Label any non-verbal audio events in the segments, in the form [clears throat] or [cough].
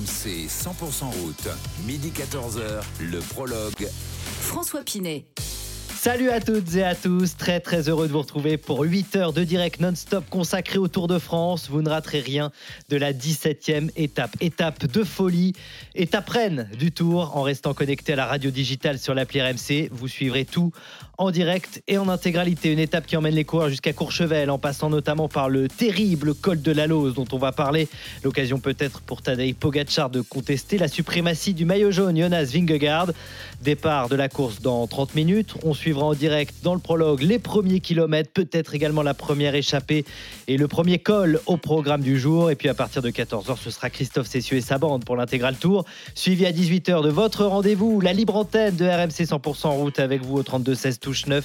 RMC 100% route, midi 14h, le prologue. François Pinet. Salut à toutes et à tous, très très heureux de vous retrouver pour 8 heures de direct non-stop consacré au Tour de France. Vous ne raterez rien de la 17e étape, étape de folie, étape reine du Tour en restant connecté à la radio digitale sur l'appli RMC. Vous suivrez tout en direct et en intégralité. Une étape qui emmène les coureurs jusqu'à Courchevel en passant notamment par le terrible col de la Lose dont on va parler. L'occasion peut-être pour Tadej Pogacar de contester la suprématie du maillot jaune Jonas Vingegaard. Départ de la course dans 30 minutes. On suivra en direct dans le prologue les premiers kilomètres, peut-être également la première échappée et le premier col au programme du jour. Et puis à partir de 14h, ce sera Christophe Cessieux et sa bande pour l'intégral tour. Suivi à 18h de votre rendez-vous, la libre antenne de RMC 100% en route avec vous au 32-16 touche 9.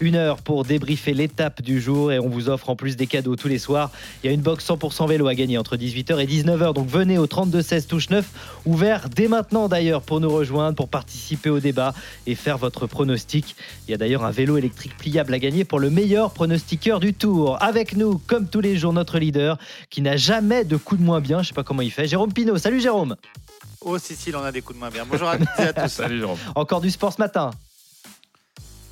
Une heure pour débriefer l'étape du jour et on vous offre en plus des cadeaux tous les soirs. Il y a une box 100% vélo à gagner entre 18h et 19h. Donc venez au 32-16 touche 9, ouvert dès maintenant d'ailleurs pour nous rejoindre, pour participer au débat et faire votre pronostic. Il y a d'ailleurs un vélo électrique pliable à gagner pour le meilleur pronostiqueur du tour. Avec nous, comme tous les jours, notre leader qui n'a jamais de coup de moins bien. Je sais pas comment il fait. Jérôme Pinault. Salut Jérôme. Oh, si, si, on a des coups de main bien. Bonjour à [laughs] à tous. Salut Jérôme. Encore du sport ce matin.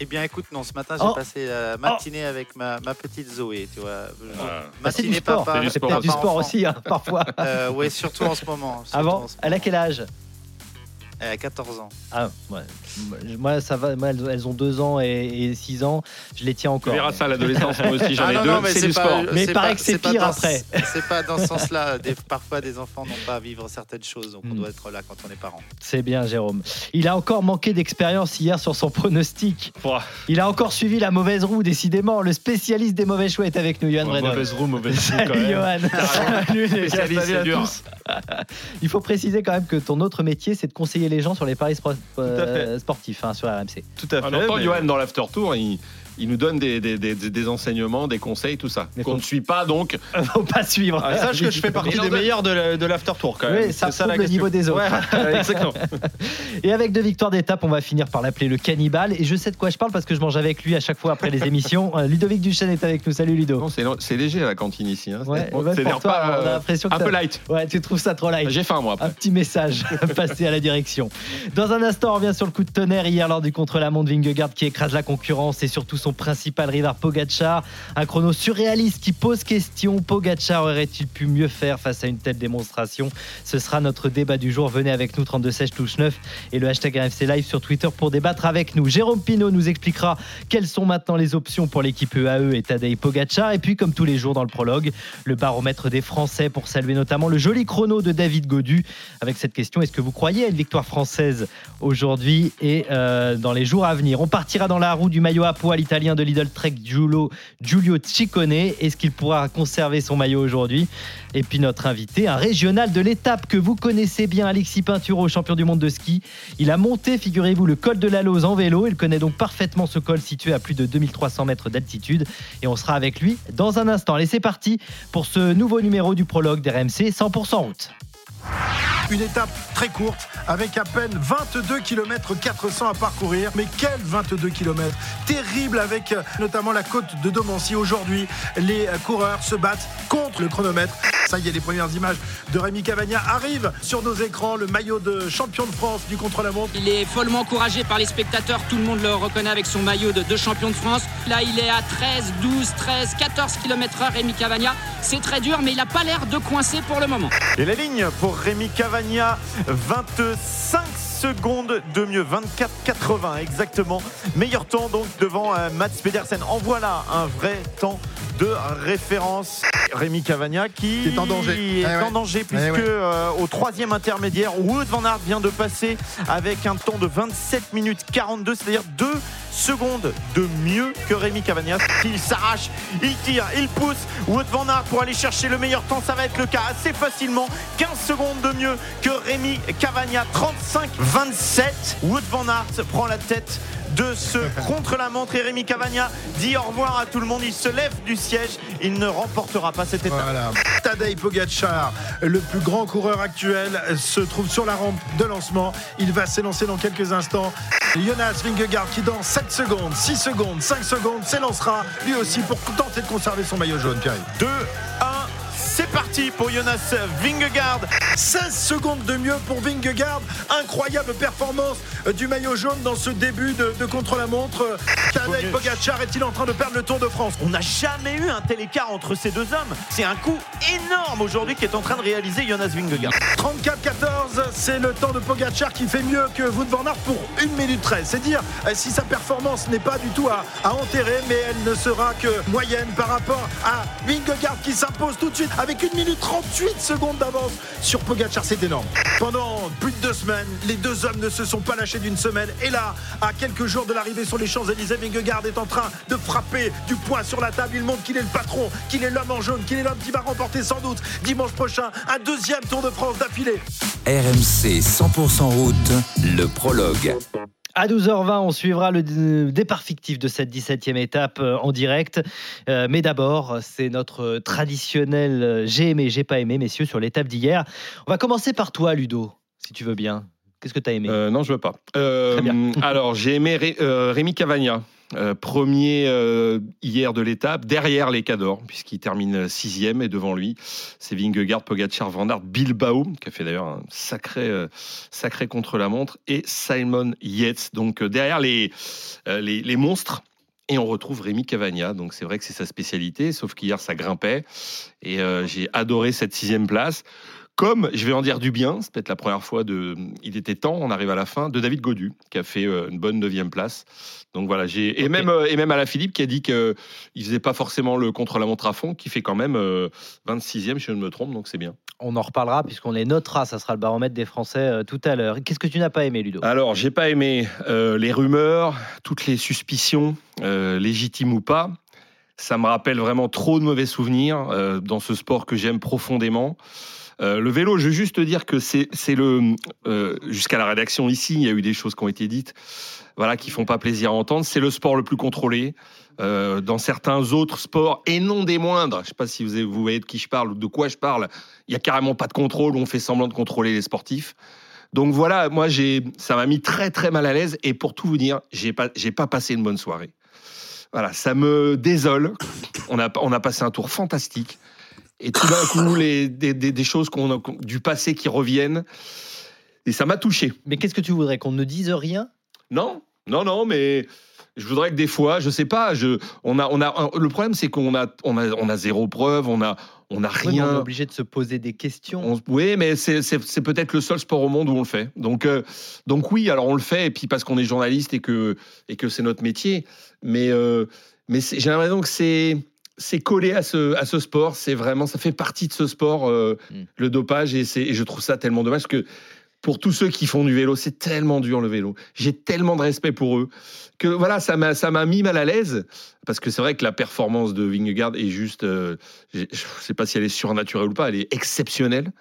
Eh bien, écoute, non, ce matin, j'ai Oh. passé la matinée avec ma, ma petite Zoé, tu vois. Ah. C'est du Matinée sport. papa. C'est du sport du sport aussi, hein, parfois. Euh, ouais, surtout en ce moment. Avant, en ce elle a quel âge? Elle a 14 ans. Ah, ouais. Moi, ça va. Moi, elles ont 2 ans et 6 ans. Je les tiens Tu encore. verras ça à l'adolescence, moi aussi j'en Ah ai deux, mais c'est du pas- sport. Mais pas- que c'est pire dans après. ce- [laughs] C'est pas dans ce sens-là. Parfois, des enfants n'ont pas à vivre certaines choses, donc on Hmm. doit être là quand on est parent. C'est bien, Jérôme. Il a encore manqué d'expérience hier sur son pronostic. Il a encore suivi la mauvaise roue, décidément. Le spécialiste des mauvais choix est avec nous, Johan Brenner. Mauvaise roue, mauvaise roue [laughs] quand. Johan. Salut, les gars. Spécialiste, c'est dur. [laughs] Il faut préciser quand même que ton autre métier, c'est de conseiller les gens sur les paris euh, sportifs hein, sur RMC. Tout à En fait. même temps, mais- Johan, dans l'after tour, il, il nous donne des, des, des- des enseignements, des conseils, tout ça. Qu'on ne suit pas donc. [laughs] Faut pas suivre. Ah, sache que je fais partie des meilleurs de la- l'after tour quand même. Oui, ça C'est prouve le niveau des autres. Ouais, [laughs] exactement. Et avec deux victoires d'étape, on va finir par l'appeler le cannibale. Et je sais de quoi je parle parce que je mange avec lui à chaque fois après les émissions. Euh, Ludovic Duchesne est avec nous. Salut Ludo. C'est léger à la cantine ici. Hein. Ouais, Bon, c'est pas, on a euh, l'impression un peu light. Ouais, tu trouves ça trop light. J'ai faim moi Un après. petit message [laughs] passé à la direction. Dans un instant, on revient sur le coup de tonnerre hier lors du contre-la-montre Vingegaard qui écrase la concurrence et surtout son principal rival Pogacar. Un chrono surréaliste qui pose question. Pogacar aurait-il pu mieux faire face à une telle démonstration? Ce sera notre débat du jour. Venez avec nous 32 16 touche 9 et le hashtag RFC Live sur Twitter pour débattre avec nous. Jérôme Pinault nous expliquera quelles sont maintenant les options pour l'équipe EAE et Tadej Pogacar. Et puis, comme tous les jours dans le prologue, le baromètre des Français pour saluer notamment le joli chrono de David Godu avec cette question est-ce que vous croyez à une victoire française aujourd'hui et euh, dans les jours à venir? On partira dans la roue du maillot à poids l'italien de Lidl Trek Giulio, Giulio Ciccone. Est-ce qu'il pourra conserver son maillot aujourd'hui? Et puis notre invité, un régional de l'étape que vous connaissez bien, Alexis Pinturo, champion du monde de ski. Il a monté, figurez-vous, le col de la Lose en vélo. Il connaît donc parfaitement ce col situé à plus de 2300 mètres d'altitude. Et on sera avec lui dans un instant. Allez, c'est parti pour ce nouveau numéro du prologue d'RMC 100% route. Une étape très courte avec à peine 22 km 400 à parcourir. Mais quel 22 km Terrible avec euh, notamment la côte de Domancy. Aujourd'hui, les euh, coureurs se battent contre le chronomètre. Ça y est, les premières images de Rémi Cavagna arrivent sur nos écrans. Le maillot de champion de France du contre-la-montre. Il est follement encouragé par les spectateurs, tout le monde le reconnaît avec son maillot de, de champion de France. Là, il est à 13, 12, 13, 14 km/h, Rémi Cavagna. C'est très dur, mais il n'a pas l'air de coincer pour le moment. Et la ligne pour Rémi Cavagna, 25 secondes de mieux, 24,80 exactement. Meilleur temps donc devant euh, Mats Pedersen. En voilà un vrai temps de référence. Rémi Cavagna qui, est en danger. est Ouais, en ouais. danger puisque ouais. euh, au troisième intermédiaire, Wood Van Aert vient de passer avec un temps de 27 minutes 42, c'est-à-dire 2 secondes de mieux que Rémi Cavagna. Il s'arrache, il tire, il pousse. Wout van Aert pour aller chercher le meilleur temps, ça va être le cas assez facilement. 15 secondes de mieux que Rémi Cavagna, 35-27. Wout van Aert prend la tête de ce contre-la-montre et Rémi Cavagna dit au revoir à tout le monde. Il se lève du siège. Il ne remportera pas cette étape. Voilà. Tadej Pogacar, le plus grand coureur actuel, se trouve sur la rampe de lancement. Il va s'élancer dans quelques instants. Jonas Vingegaard qui dans 7 secondes, 6 secondes, 5 secondes s'élancera lui aussi pour tenter de conserver son maillot jaune, Pierre. 2, 1, c'est parti pour Jonas Vingegaard. 16 secondes de mieux pour Vingegaard. Incroyable performance du maillot jaune dans ce début de, de contre-la-montre. Tadej Pogacar est-il en train de perdre le Tour de France? On n'a jamais eu un tel écart entre ces deux hommes. C'est un coup énorme aujourd'hui qu'est en train de réaliser Jonas Vingegaard. 34-14, c'est le temps de Pogacar qui fait mieux que Wout van Aert pour 1 minute 13. C'est dire euh, si sa performance n'est pas du tout à, à enterrer, mais elle ne sera que moyenne par rapport à Vingegaard qui s'impose tout de suite avec 1 minute 38 secondes d'avance sur Pogacar. C'est énorme. Pendant plus de deux semaines, les deux hommes ne se sont pas lâchés d'une semaine. Et là, à quelques jours de l'arrivée sur les Champs-Élysées, Vingegaard est en train de frapper du poing sur la table. Il montre qu'il est le patron, qu'il est l'homme en jaune, qu'il est l'homme qui va remporter sans doute dimanche prochain un deuxième Tour de France d'affilée. RMC 100% route, le prologue. À 12h20, on suivra le départ fictif de cette 17e étape euh, en direct. Euh, mais d'abord, c'est notre traditionnel euh, j'ai aimé, j'ai pas aimé, messieurs, sur l'étape d'hier. On va commencer par toi, Ludo, si tu veux bien. Qu'est-ce que tu as aimé? Euh, non, je veux pas. Euh, Très bien. [laughs] alors, j'ai aimé Ré- Rémi Cavagna, euh, premier euh, hier de l'étape, derrière les Cadors, puisqu'il termine sixième et devant lui, c'est Vingegaard, Pogacar, Van Bilbao, qui a fait d'ailleurs un sacré, euh, sacré contre-la-montre, et Simon Yates. Donc, euh, derrière les, euh, les, les monstres. Et on retrouve Rémi Cavagna, donc c'est vrai que c'est sa spécialité, sauf qu'hier ça grimpait, et euh, j'ai adoré cette sixième place. Comme, je vais en dire du bien, c'est peut-être la première fois de. Il était temps, on arrive à la fin, de David Godu, qui a fait euh, une bonne neuvième place. Donc voilà, j'ai. Et, même, euh, et même à la Philippe, qui a dit qu'il faisait pas forcément le contre-la-montre à fond, qui fait quand même euh, 26e, si je ne me trompe, donc c'est bien. On en reparlera puisqu'on les notera. Ça sera le baromètre des Français euh, tout à l'heure. Qu'est-ce que tu n'as pas aimé, Ludo? Alors, j'ai pas aimé euh, les rumeurs, toutes les suspicions, euh, légitimes ou pas. Ça me rappelle vraiment trop de mauvais souvenirs euh, dans ce sport que j'aime profondément. Euh, le vélo, je veux juste te dire que c'est le euh, jusqu'à la rédaction ici, il y a eu des choses qui ont été dites, voilà, qui font pas plaisir à entendre. C'est le sport le plus contrôlé. Euh, dans certains autres sports et non des moindres. Je sais pas si vous, vous voyez de qui je parle ou de quoi je parle. Il y a carrément pas de contrôle. On fait semblant de contrôler les sportifs. Donc voilà, moi j'ai, ça m'a mis très très mal à l'aise et pour tout vous dire, j'ai pas, pas passé une bonne soirée. Voilà, ça me désole. On a, on a passé un tour fantastique et tout d'un coup [laughs] les, des, des- des choses qu'on a- du passé qui reviennent et ça m'a touché. Mais qu'est-ce que tu voudrais Qu'on ne dise rien? Non, non, non, mais je voudrais que des fois, je sais pas, je, on a, on a, le problème c'est qu'on a, on a, on a zéro preuve, on a, on a Oui, mais On est rien. obligé de se poser des questions. On- oui, mais c'est c'est- c'est peut-être le seul sport au monde où on le fait. Donc, euh, donc oui, alors on le fait, et puis parce qu'on est journaliste et que, et que c'est notre métier. Mais, euh, mais c'est- j'ai l'impression que c'est c'est collé à ce, à ce sport. C'est vraiment, ça fait partie de ce sport, euh, Mm. le dopage, et, et je trouve ça tellement dommage parce que pour tous ceux qui font du vélo, c'est tellement dur le vélo. J'ai tellement de respect pour eux que voilà, ça m'a ça m'a mis mal à l'aise parce que c'est vrai que la performance de Vingegaard est juste, euh, je sais pas si elle est surnaturelle ou pas, elle est exceptionnelle.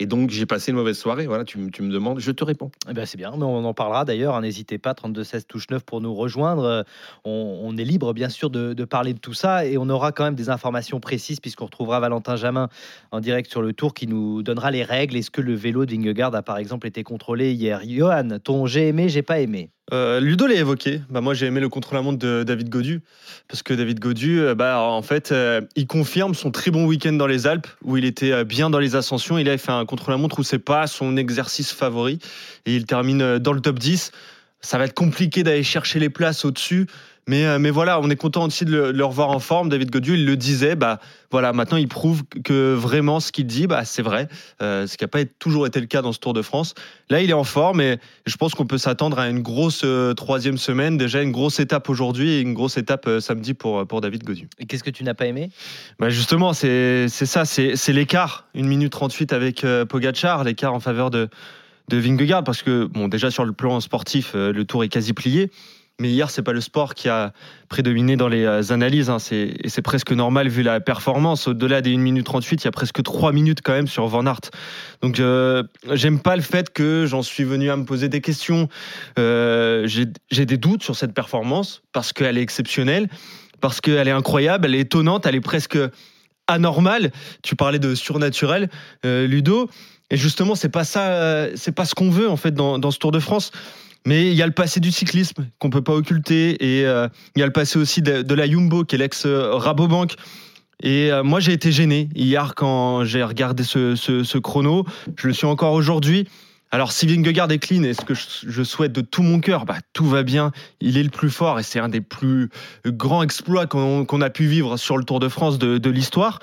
Et donc j'ai passé une mauvaise soirée. Voilà, tu, me- tu me demandes, je te réponds. Eh ben, c'est bien, mais on en parlera d'ailleurs. hein, N'hésitez pas, 32-16 touche 9 pour nous rejoindre. Euh, On, est libre, bien sûr, de, de parler de tout ça et on aura quand même des informations précises puisqu'on retrouvera Valentin Jamin en direct sur le tour qui nous donnera les règles. Est-ce que le vélo de Vingegaard a par exemple été contrôlé hier? Johan, ton j'ai aimé, j'ai pas aimé? Euh, Ludo l'a évoqué. Bah, moi, j'ai aimé le contre-la-montre de David Godu. Parce que David Godu, euh, bah, en fait, euh, il confirme son très bon week-end dans les Alpes, où il était bien dans les ascensions. Il a fait un contre-la-montre où c'est pas son exercice favori. Et il termine dans le top 10. Ça va être compliqué d'aller chercher les places au-dessus. Mais, euh, mais voilà, on est content aussi de le, de le revoir en forme. David Godu, il le disait, bah, voilà, maintenant il prouve que vraiment ce qu'il dit, bah, c'est vrai. Euh, ce qui n'a pas toujours été le cas dans ce Tour de France. Là, il est en forme et je pense qu'on peut s'attendre à une grosse euh, troisième semaine. Déjà, une grosse étape aujourd'hui et une grosse étape euh, samedi pour, pour David Godu. Et qu'est-ce que tu n'as pas aimé? Bah justement, c'est ça, c'est l'écart. Une minute 38 avec Pogacar, l'écart en faveur de, de Vingegaard. Parce que, bon, déjà sur le plan sportif, le tour est quasi plié. Mais hier, c'est pas le sport qui a prédominé dans les euh, analyses. Hein. C'est- Et c'est presque normal vu la performance. Au-delà des 1 minute 38, il y a presque 3 minutes quand même sur Van Aert. Donc, euh, j'aime pas le fait que j'en suis venu à me poser des questions. Euh, J'ai des doutes sur cette performance parce qu'elle est exceptionnelle, parce qu'elle est incroyable, elle est étonnante, elle est presque anormale. Tu parlais de surnaturel, euh, Ludo. Et justement, c'est pas ça, c'est pas ce qu'on veut en fait dans ce Tour de France. Mais il y a le passé du cyclisme qu'on peut pas occulter et euh, il y a le passé aussi de, la Jumbo qui est l'ex Rabobank. Et euh, moi j'ai été gêné hier quand j'ai regardé ce, ce- chrono. Je le suis encore aujourd'hui. Alors si Vingegaard est clean et ce que je, souhaite de tout mon cœur, bah, tout va bien. Il est le plus fort et c'est un des plus grands exploits qu'on a pu vivre sur le Tour de France de, de l'histoire.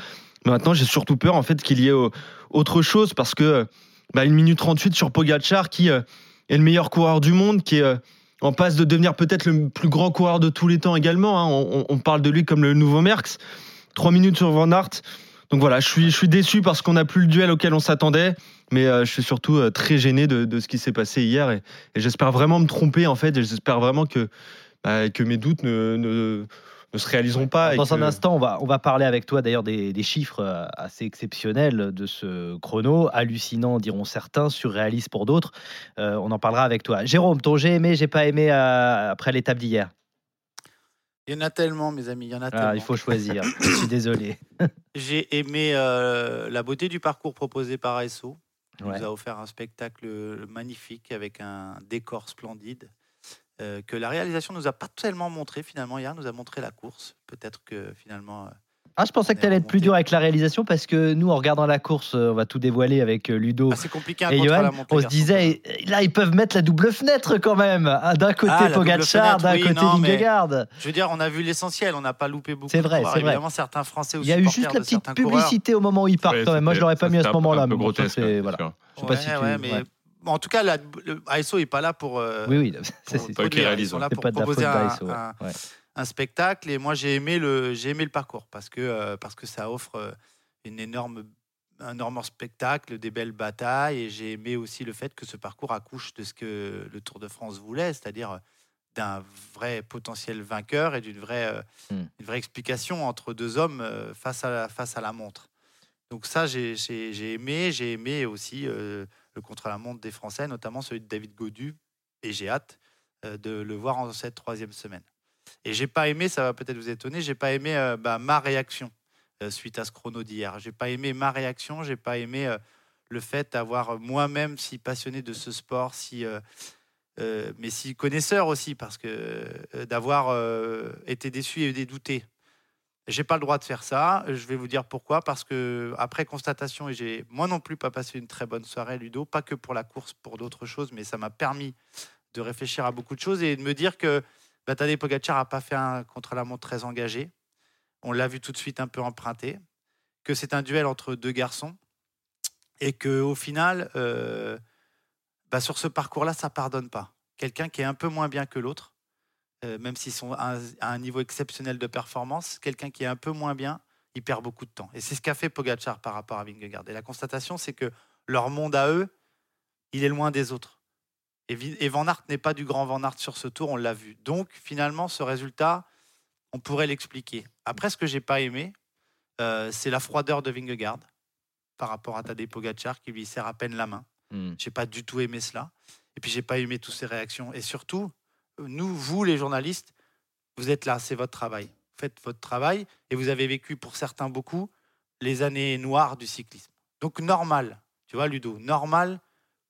Maintenant j'ai surtout peur en fait qu'il y ait euh, autre chose parce que bah, une minute 38 sur Pogacar qui est le meilleur coureur du monde, qui est euh, en passe de devenir peut-être le plus grand coureur de tous les temps également. hein. On, parle de lui comme le nouveau Merckx. Trois minutes sur Van Aert. Donc voilà, je suis, je suis déçu parce qu'on n'a plus le duel auquel on s'attendait, mais euh, je suis surtout euh, très gêné de, de ce qui s'est passé hier et, j'espère vraiment me tromper en fait, et j'espère vraiment que, bah, que mes doutes ne, ne se réaliseront pas. Dans un que- instant, on va, on va parler avec toi d'ailleurs des, des chiffres euh, assez exceptionnels de ce chrono, hallucinant diront certains, surréaliste pour d'autres. Euh, on en parlera avec toi. Jérôme, ton j'ai aimé, j'ai pas aimé euh, après l'étape d'hier? Il y en a tellement, mes amis, il y en a Ah, tellement. il faut choisir. [coughs] Je suis désolé. [coughs] J'ai aimé euh, la beauté du parcours proposé par ASO. Il Ouais. nous a offert un spectacle magnifique avec un décor splendide euh, que la réalisation nous a pas tellement montré finalement hier, nous a montré la course. Peut-être que finalement. euh, Ah, je pensais que tu allais être plus dur avec la réalisation parce que nous, en regardant la course, euh, on va tout dévoiler avec Ludo ah, c'est compliqué et la Johan. On se disait, eh, là, ils peuvent mettre la double fenêtre quand même. Ah, D'un côté Ah, Pogacar, d'un oui, côté non, mais- Vingegaard. Je veux dire, on a vu l'essentiel, on n'a pas loupé beaucoup. C'est vrai, c'est vrai. Évidemment, certains Français ou Il y a eu juste la petite coureurs. publicité au moment où il part Ouais, quand même. Moi, je c'était- l'aurais pas mis à ce moment-là. Un peu mais bon, ça, grotesque. hein, voilà. Je sais pas Ouais, si tu- mais. Bon, en tout cas, la- le ASO n'est pas là pour. euh, Oui, oui, pour [laughs] c'est qui produire. Ils sont là pour pas proposer un, d'ASO. ouais. un- Ouais. un spectacle et moi j'ai aimé le j'ai aimé le parcours parce que euh, parce que ça offre euh, une énorme un énorme spectacle des belles batailles et j'ai aimé aussi le fait que ce parcours accouche de ce que le Tour de France voulait c'est-à-dire d'un vrai potentiel vainqueur et d'une vraie euh, Hmm. une vraie explication entre deux hommes euh, face à la, face à la montre donc ça j'ai j'ai- j'ai aimé j'ai aimé aussi euh, le contre-la-montre des Français notamment celui de David Godu et j'ai hâte euh, de le voir en cette troisième semaine et j'ai pas aimé, ça va peut-être vous étonner, j'ai pas aimé euh, bah, ma réaction euh, suite à ce chrono d'hier. J'ai pas aimé ma réaction, j'ai pas aimé le fait d'avoir moi-même si passionné de ce sport, si mais si connaisseur aussi, parce que d'avoir été déçu et dédouté. J'ai pas le droit de faire ça. Je vais vous dire pourquoi. Parce que après constatation, et j'ai moi non plus pas passé une très bonne soirée, Ludo, pas que pour la course, pour d'autres choses, mais ça m'a permis de réfléchir à beaucoup de choses et de me dire que bah, Tadej Pogacar n'a pas fait un contre-la-montre très engagé. On l'a vu tout de suite un peu emprunté. Que c'est un duel entre deux garçons. Et qu'au final, euh, bah, sur ce parcours-là, ça pardonne pas. Quelqu'un qui est un peu moins bien que l'autre, euh, même s'ils sont à un, à un niveau exceptionnel de performance, quelqu'un qui est un peu moins bien, il perd beaucoup de temps. Et c'est ce qu'a fait Pogacar par rapport à Vingegaard. Et la constatation, c'est que leur monde à eux, il est loin des autres. Et, Van Aert n'est pas du grand Van Aert sur ce tour, on l'a vu. Donc finalement, ce résultat, on pourrait l'expliquer. Après, ce que j'ai pas aimé, euh, c'est la froideur de Vingegaard par rapport à Tadej Pogacar qui lui serre à peine la main. Hmm. J'ai pas du tout aimé cela. Et puis j'ai pas aimé toutes ces réactions. Et surtout, nous, vous les journalistes, vous êtes là, c'est votre travail. Faites votre travail et vous avez vécu pour certains beaucoup les années noires du cyclisme. Donc normal, tu vois Ludo, normal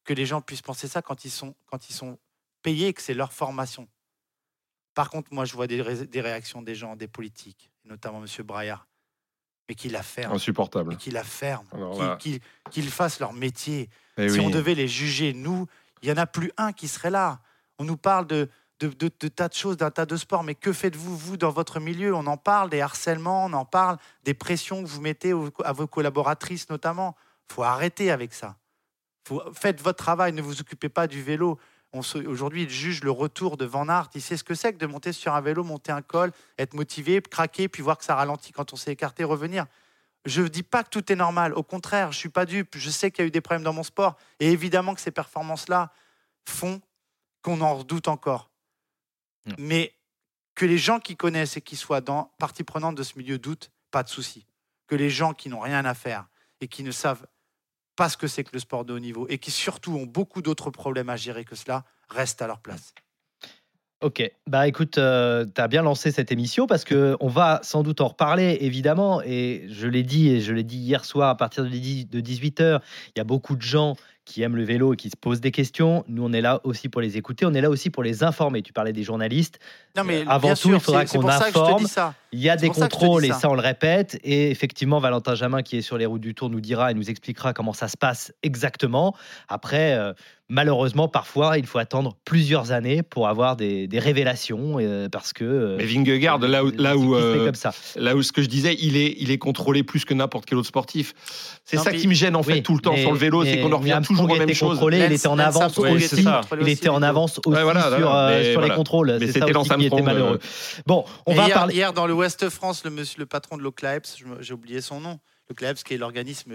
que les gens puissent penser ça quand ils sont, quand ils sont payés et que c'est leur formation. Par contre, moi, je vois des, ré- des réactions des gens, des politiques, notamment M. Braillard, mais qui la ferment, Insupportable. mais qui la ferment, qu'ils fassent leur métier. Eh si oui. on devait les juger, nous, il n'y en a plus un qui serait là. On nous parle de, de, tas de choses, d'un tas de sports, mais que faites-vous, vous, dans votre milieu? On en parle des harcèlements, on en parle des pressions que vous mettez à vos collaboratrices notamment. faut arrêter avec ça. Faites votre travail, ne vous occupez pas du vélo. Aujourd'hui, il juge le retour de Van Aert. Il sait ce que c'est que de monter sur un vélo, monter un col, être motivé, craquer, puis voir que ça ralentit quand on s'est écarté, revenir. Je ne dis pas que tout est normal. Au contraire, je suis pas dupe. Je sais qu'il y a eu des problèmes dans mon sport. Et évidemment que ces performances-là font qu'on en redoute encore. Mm. Mais que les gens qui connaissent et qui soient dans partie prenante de ce milieu doutent, pas de souci. Que les gens qui n'ont rien à faire et qui ne savent pas ce que c'est que le sport de haut niveau et qui surtout ont beaucoup d'autres problèmes à gérer que cela restent à leur place. Ok, bah écoute, tu as bien lancé cette émission parce que on va sans doute en reparler évidemment. Et je l'ai dit et je l'ai dit hier soir à partir de 18h, il y a beaucoup de gens qui aiment le vélo et qui se posent des questions. Nous, on est là aussi pour les écouter, on est là aussi pour les informer. Tu parlais des journalistes. Non, mais Euh, avant tout, sûr, il faudra qu'on informe. Il y a des contrôles et ça. ça, on le répète. Et effectivement, Valentin Jamin, qui est sur les routes du Tour, nous dira et nous expliquera comment ça se passe exactement. Après, euh, malheureusement, parfois, il faut attendre plusieurs années pour avoir des, des révélations euh, parce que. euh, Mais Vingegaard, là où, là où, euh, comme ça. là où ce que je disais, il est, il est contrôlé plus que n'importe quel autre sportif. C'est ça qui me gêne en fait Oui, tout le temps mais- sur le vélo, c'est qu'on en revient toujours aux mêmes choses. contrôlé, il était en avance aussi. Il était en avance aussi Ouais, voilà, sur, voilà, euh, sur les contrôles. Mais C'est c'était aussi qui était malheureux. Bon, on va hier, parler. hier, dans le Ouest France, le, monsieur, le patron de l'Oclaeps, j'ai oublié son nom, le CLAEPS qui est l'organisme,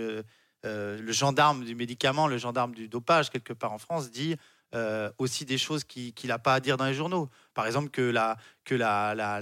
euh, le gendarme du médicament, le gendarme du dopage, quelque part en France, dit euh, aussi des choses qui- qu'il n'a pas à dire dans les journaux. Par exemple, que la, que la, la,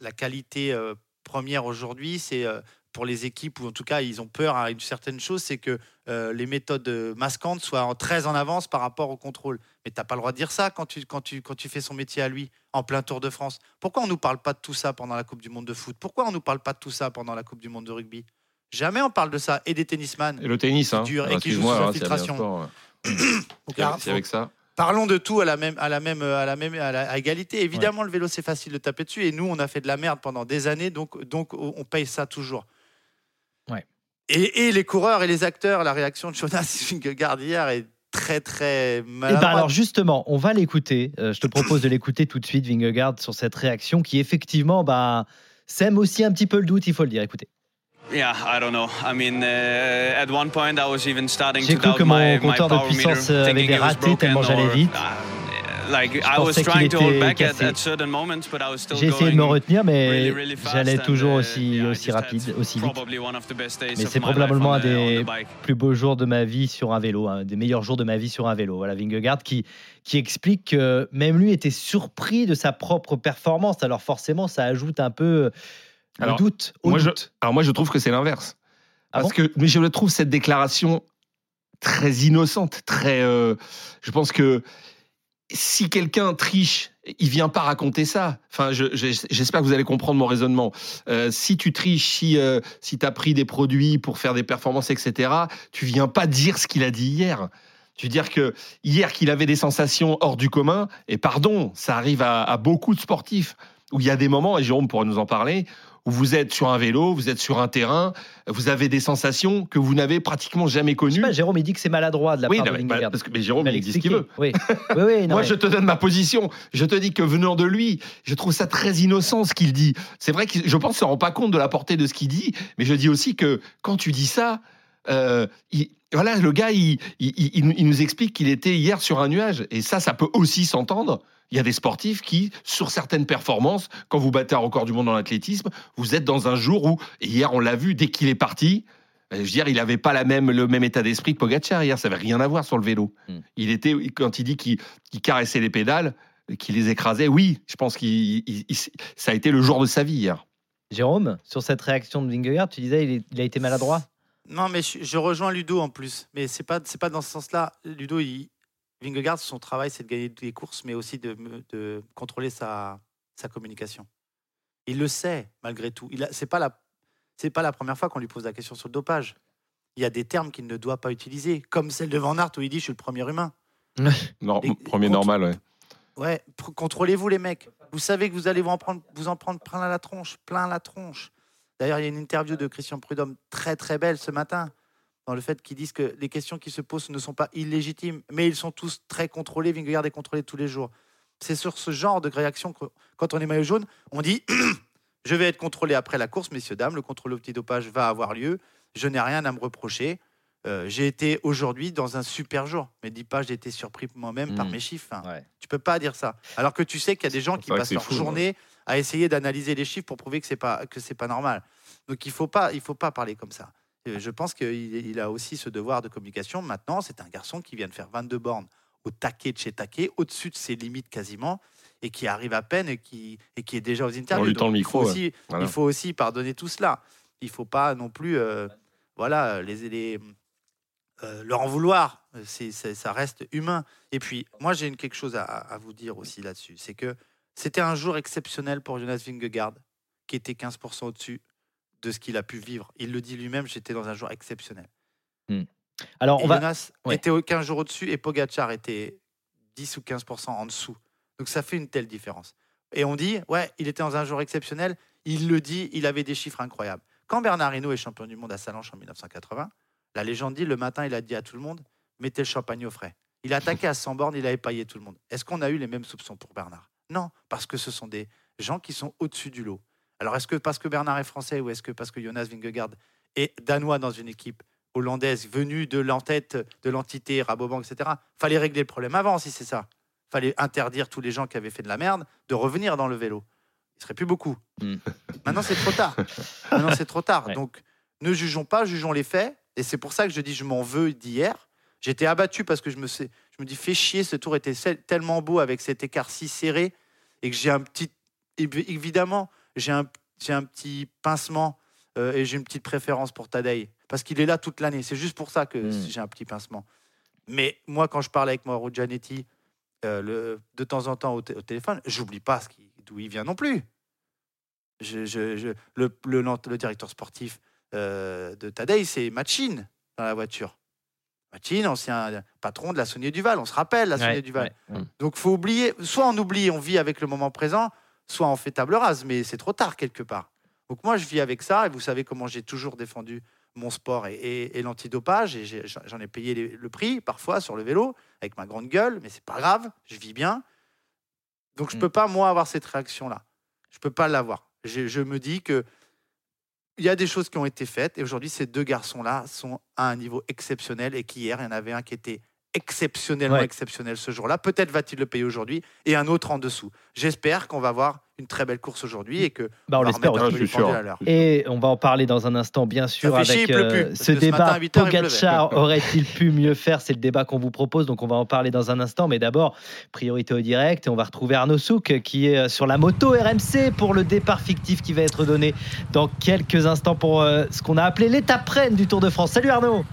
la, qualité euh, première aujourd'hui, c'est pour les équipes, ou en tout cas, ils ont peur à une certaine chose, c'est que les méthodes masquantes soient en- très en avance par rapport au contrôle. Mais tu n'as pas le droit de dire ça quand tu, quand, tu, quand tu fais son métier à lui, en plein Tour de France. Pourquoi on ne nous parle pas de tout ça pendant la Coupe du Monde de foot? Pourquoi on ne nous parle pas de tout ça pendant la Coupe du Monde de rugby? Jamais on parle de ça. Et des tennisman. Et le tennis, hein. dur et Alors, qui joue sous hein, infiltration. C'est [coughs] c'est avec ça. Parlons de tout à la même, à la même, à la même, à, la- à égalité. Évidemment, le vélo c'est facile de taper dessus, et nous on a fait de la merde pendant des années, donc donc on paye ça toujours. Ouais. Et, et les coureurs et les acteurs, la réaction de Jonas [laughs] Vingegaard hier est très très Eh ben alors justement, on va l'écouter. Euh, je te propose de l'écouter tout de suite, Vingegaard, sur cette réaction qui effectivement bah, sème aussi un petit peu le doute, il faut le dire. Écoutez. J'ai cru que mon compteur de puissance, euh, avait des ratés tellement j'allais vite. like I pensais was qu'il trying to était hold back at, cassé. at certain moments, but I was still J'ai essayé de me retenir, mais j'allais toujours uh, aussi, rapide, aussi vite. Mais c'est probablement un des plus beaux jours de ma vie sur un vélo, un des meilleurs jours de ma vie sur un vélo. Voilà, Vingegaard qui, qui explique que même lui était surpris de sa propre performance. Alors forcément, ça ajoute un peu le Alors, doute au moi, je- doute. Alors moi, je trouve que c'est l'inverse. Ah Parce que, mais je le trouve cette déclaration très innocente, très. euh, je pense que si quelqu'un triche, il vient pas raconter ça. Enfin, je- je- j'espère que vous allez comprendre mon raisonnement. Euh, si tu triches, si, euh, si tu as pris des produits pour faire des performances, etc., tu viens pas dire ce qu'il a dit hier. Tu veux dire que hier qu'il avait des sensations hors du commun, et pardon, ça arrive à, à beaucoup de sportifs, où il y a des moments, et Jérôme pourra nous en parler, où vous êtes sur un vélo, vous êtes sur un terrain, vous avez des sensations que vous n'avez pratiquement jamais connues. pas, Jérôme, il dit que c'est maladroit de la Oui, part non, de parce que mais Jérôme, il dit ce qu'il veut. Oui, oui, non, [laughs] Moi, mais- je te donne ma position. Je te dis que venant de lui, je trouve ça très innocent ce qu'il dit. C'est vrai que je pense qu'il ne se rend pas compte de la portée de ce qu'il dit, mais je dis aussi que quand tu dis ça, euh, il- voilà, le gars, il- il nous explique qu'il était hier sur un nuage. Et ça, ça peut aussi s'entendre. Il y a des sportifs qui, sur certaines performances, quand vous battez un record du monde dans l'athlétisme, vous êtes dans un jour où, et hier on l'a vu, dès qu'il est parti, euh, je veux dire, il n'avait pas la même, le même état d'esprit que Pogacar hier, ça n'avait rien à voir sur le vélo. Hmm. Il était, quand il dit qu'il caressait les pédales, qu'il les écrasait, oui, je pense il- ça a été le jour de sa vie hier. Jérôme, sur cette réaction de Vingegaard, tu disais il, est- il a été maladroit? Non, mais je, je rejoins Ludo en plus. Mais c'est pas c'est pas dans ce sens-là. Ludo, il, Vingegaard, son travail, c'est de gagner des courses, mais aussi de, contrôler sa, sa communication. Il le sait malgré tout. A- c'est pas la c'est pas la première fois qu'on lui pose la question sur le dopage. Il y a des termes qu'il ne doit pas utiliser, comme celle de Van Aert où il dit je suis le premier humain. [laughs] Non, premier normal, ouais. Ouais, contrôlez-vous les mecs. Vous savez que vous allez vous en prendre, vous en prendre plein la tronche, plein la tronche. D'ailleurs, il y a une interview de Christian Prudhomme très très belle ce matin, dans le fait qu'ils disent que les questions qui se posent ne sont pas illégitimes, mais ils sont tous très contrôlés. Vingegaard est contrôlé tous les jours. C'est sur ce genre de réaction que, quand on est maillot jaune, on dit [clears throat] je vais être contrôlé après la course, messieurs dames. Le contrôle au petit dopage va avoir lieu. Je n'ai rien à me reprocher. Euh, j'ai été aujourd'hui dans un super jour. Mais dis pas, j'ai été surpris moi-même par Mm. mes chiffres. Enfin, Ouais. tu peux pas dire ça. Alors que tu sais qu'il y a des gens qui passent leur fou, journée à essayer d'analyser les chiffres pour prouver que c'est pas que c'est pas normal. Donc il faut pas il faut pas parler comme ça. Euh, Je pense qu'il il a aussi ce devoir de communication. Maintenant, c'est un garçon qui vient de faire 22 bornes au taquet de chez taquet, au-dessus de ses limites quasiment. et qui arrive à peine et qui, et qui est déjà aux interviews. lui tend Donc, le il faut micro, Voilà. il faut aussi pardonner tout cela. Il faut pas non plus, euh, voilà, les, les- euh, leur en vouloir. C'est, ça reste humain. Et puis, moi, j'ai quelque chose à, à vous dire aussi là-dessus. C'est que c'était un jour exceptionnel pour Jonas Vingegaard, qui était 15% au-dessus de ce qu'il a pu vivre. Il le dit lui-même, j'étais dans un jour exceptionnel. Alors, Et on va. Jonas ouais. était au 15 jours au-dessus et Pogacar était 10 ou 15% en dessous. Donc ça fait une telle différence. Et on dit, ouais, il était dans un jour exceptionnel. Il le dit, il avait des chiffres incroyables. Quand Bernard Hinault est champion du monde à Salanches en 1980, la légende dit, le matin, il a dit à tout le monde, mettez le champagne au frais. Il a attaqué à 100 bornes, il avait paillé tout le monde. Est-ce qu'on a eu les mêmes soupçons pour Bernard? Non, parce que ce sont des gens qui sont au-dessus du lot. Alors est-ce que parce que Bernard est français ou est-ce que parce que Jonas Vingegaard est danois dans une équipe hollandaise venue de l'entête de l'entité Rabobank, etc. Fallait régler le problème avant, si c'est ça. Fallait interdire tous les gens qui avaient fait de la merde de revenir dans le vélo. Il serait plus beaucoup. Mm. Maintenant, c'est trop tard. Maintenant, c'est trop tard. [laughs] Ouais. Donc, ne jugeons pas, jugeons les faits. Et c'est pour ça que je dis, je m'en veux d'hier. J'étais abattu parce que je me, sais, je me dis, fais chier, ce tour était tellement beau avec cet écart si serré et que j'ai un petit. évi- Évidemment, j'ai un, j'ai un petit pincement euh, et j'ai une petite préférence pour Tadei parce qu'il est là toute l'année. C'est juste pour ça que Mm. j'ai un petit pincement. Mais moi, quand je parle avec Mauro Gianetti euh, le, de temps en temps au, au téléphone, j'oublie pas d'où il vient non plus. Je, je- je- le, le, le directeur sportif euh, de Tadei, c'est Machine dans la voiture. Machine, ancien patron de la Saunier Duval, on se rappelle la Saunier Duval. ouais, ouais. Donc faut oublier, soit on oublie, on vit avec le moment présent, soit on fait table rase, mais c'est trop tard quelque part. Donc moi je vis avec ça, et vous savez comment j'ai toujours défendu mon sport et, et- et l'antidopage, et j'en ai payé les- le prix parfois sur le vélo, avec ma grande gueule, mais c'est pas grave, je vis bien. Donc je Mm. peux pas moi avoir cette réaction-là. Je peux pas l'avoir. Je, je me dis que il y a des choses qui ont été faites, et aujourd'hui ces deux garçons-là sont à un niveau exceptionnel, et qu'hier il y en avait un qui était exceptionnellement Ouais. exceptionnel ce jour-là. Peut-être va-t-il le payer aujourd'hui, et un autre en dessous. J'espère qu'on va avoir une très belle course aujourd'hui et que Bah, on va l'espère un peu sûr. à l'heure. Et on va en parler dans un instant, bien sûr, chier, avec euh, ce que ce débat. matin, à 8 heures, il pleuvait. Pogacar [laughs] aurait-il pu mieux faire? C'est le débat qu'on vous propose, donc on va en parler dans un instant. Mais d'abord, priorité au direct, et on va retrouver Arnaud Souk qui est euh, sur la moto RMC pour le départ fictif qui va être donné dans quelques instants pour euh, ce qu'on a appelé l'étape reine du Tour de France. Salut Arnaud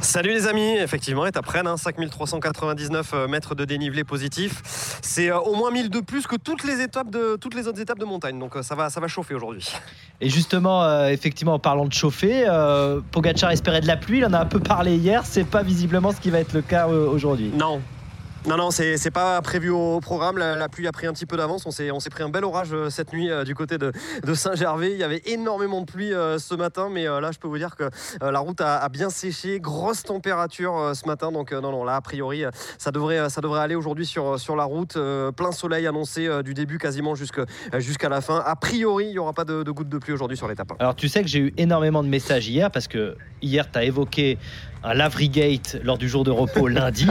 Salut les amis, effectivement, étape Rennes, hein, 5399 euh, mètres de dénivelé positif. C'est euh, au moins 1000 de plus que toutes les étapes de toutes les autres étapes de montagne. Donc euh, ça va ça va chauffer aujourd'hui. Et justement, euh, effectivement, en parlant de chauffer, euh, Pogacar espérait de la pluie, il en a un peu parlé hier, c'est pas visiblement ce qui va être le cas aujourd'hui. Non. Non, non, c'est pas prévu au programme. La, pluie a pris un petit peu d'avance. On s'est pris un bel orage euh, cette nuit euh, du côté de, de Saint-Gervais. Il y avait énormément de pluie euh, ce matin, mais là, je peux vous dire que la route a, bien séché. Grosse température ce matin. Donc, non, non, là, a priori, ça devrait, ça devrait aller aujourd'hui sur, sur la route. Plein soleil annoncé du début quasiment jusqu'à la fin. A priori, il n'y aura pas de, de gouttes de pluie aujourd'hui sur l'étape. Alors tu sais que j'ai eu énormément de messages hier parce que hier tu as évoqué un Lavery Gate lors du jour de repos [laughs] lundi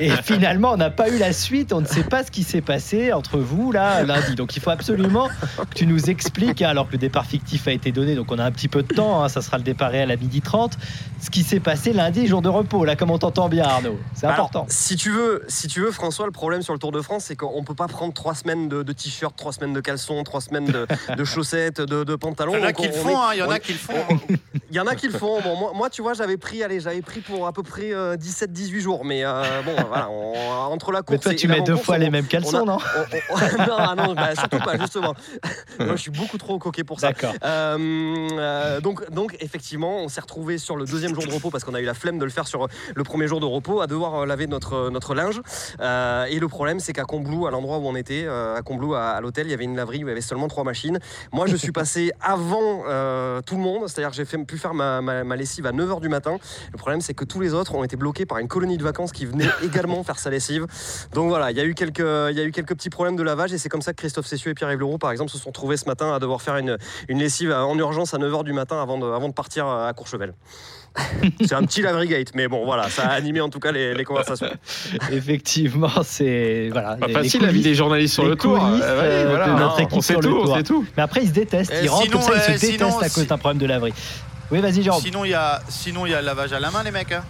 et finalement on n'a pas eu la suite, on ne sait pas ce qui s'est passé entre vous là lundi. Donc il faut absolument que tu nous expliques, hein, alors que le départ fictif a été donné, donc on a un petit peu de temps, hein, ça sera le départ réel à midi 30, ce qui s'est passé lundi jour de repos, là comme on t'entend bien Arnaud, c'est Alors, important. si tu veux, si tu veux, François, le problème sur le Tour de France, c'est qu'on peut pas prendre trois semaines de, de t-shirt, trois semaines de caleçons, trois semaines de, de chaussettes, de, de pantalons. Il y en a qui le on font, hein, il y en a qui le font. hein. [laughs] Il y en a qui le font. Bon, moi, moi, tu vois, j'avais pris, allez, j'avais pris pour à peu près 17-18 jours, mais euh, bon, [laughs] voilà, on- entre la course Mais toi et tu mets deux fois on- les mêmes caleçons, a- non [laughs] on- on- [laughs] non, ah non, bah, surtout pas, justement. Moi, je suis beaucoup trop coquet pour ça. D'accord. Euh, euh, donc, donc, effectivement, on s'est retrouvé sur le deuxième jour de repos parce qu'on a eu la flemme de le faire sur le premier jour de repos, à devoir euh, laver notre, notre linge. Euh, et le problème, c'est qu'à Combloux, à l'endroit où on était, euh, à Combloux, à, à l'hôtel, il y avait une laverie où il y avait seulement trois machines. Moi, je suis passé avant euh, tout le monde, c'est-à-dire que j'ai fait- pu faire ma, ma- ma lessive à 9h du matin. Le problème, c'est que tous les autres ont été bloqués par une colonie de vacances qui venait [laughs] également faire sa lessive. Donc voilà, il y a eu quelques, il y a eu quelques petits problèmes de lavage et c'est comme ça que Christophe Cessieux et Pierre-Yves Leroux, par exemple, se sont trouvés ce matin à devoir faire une, une lessive en urgence à 9h du matin avant de, avant de partir à Courchevel. [laughs] c'est un petit lavery gate, mais bon, voilà, ça a animé en tout cas les, les conversations. [laughs] Effectivement, c'est voilà. Pas les- les facile la vie des journalistes sur le tour. Euh, ouais, euh, voilà. de notre Non, équipe on sait sur le tout, on sait tout. Mais après, ils se détestent. Euh, Ils rentrent comme ça, ils se euh, détestent sinon, à cause d'un problème de laverie. Oui, vas-y, Jérôme. Sinon, il y a, sinon, il y a le lavage à la main, les mecs. hein.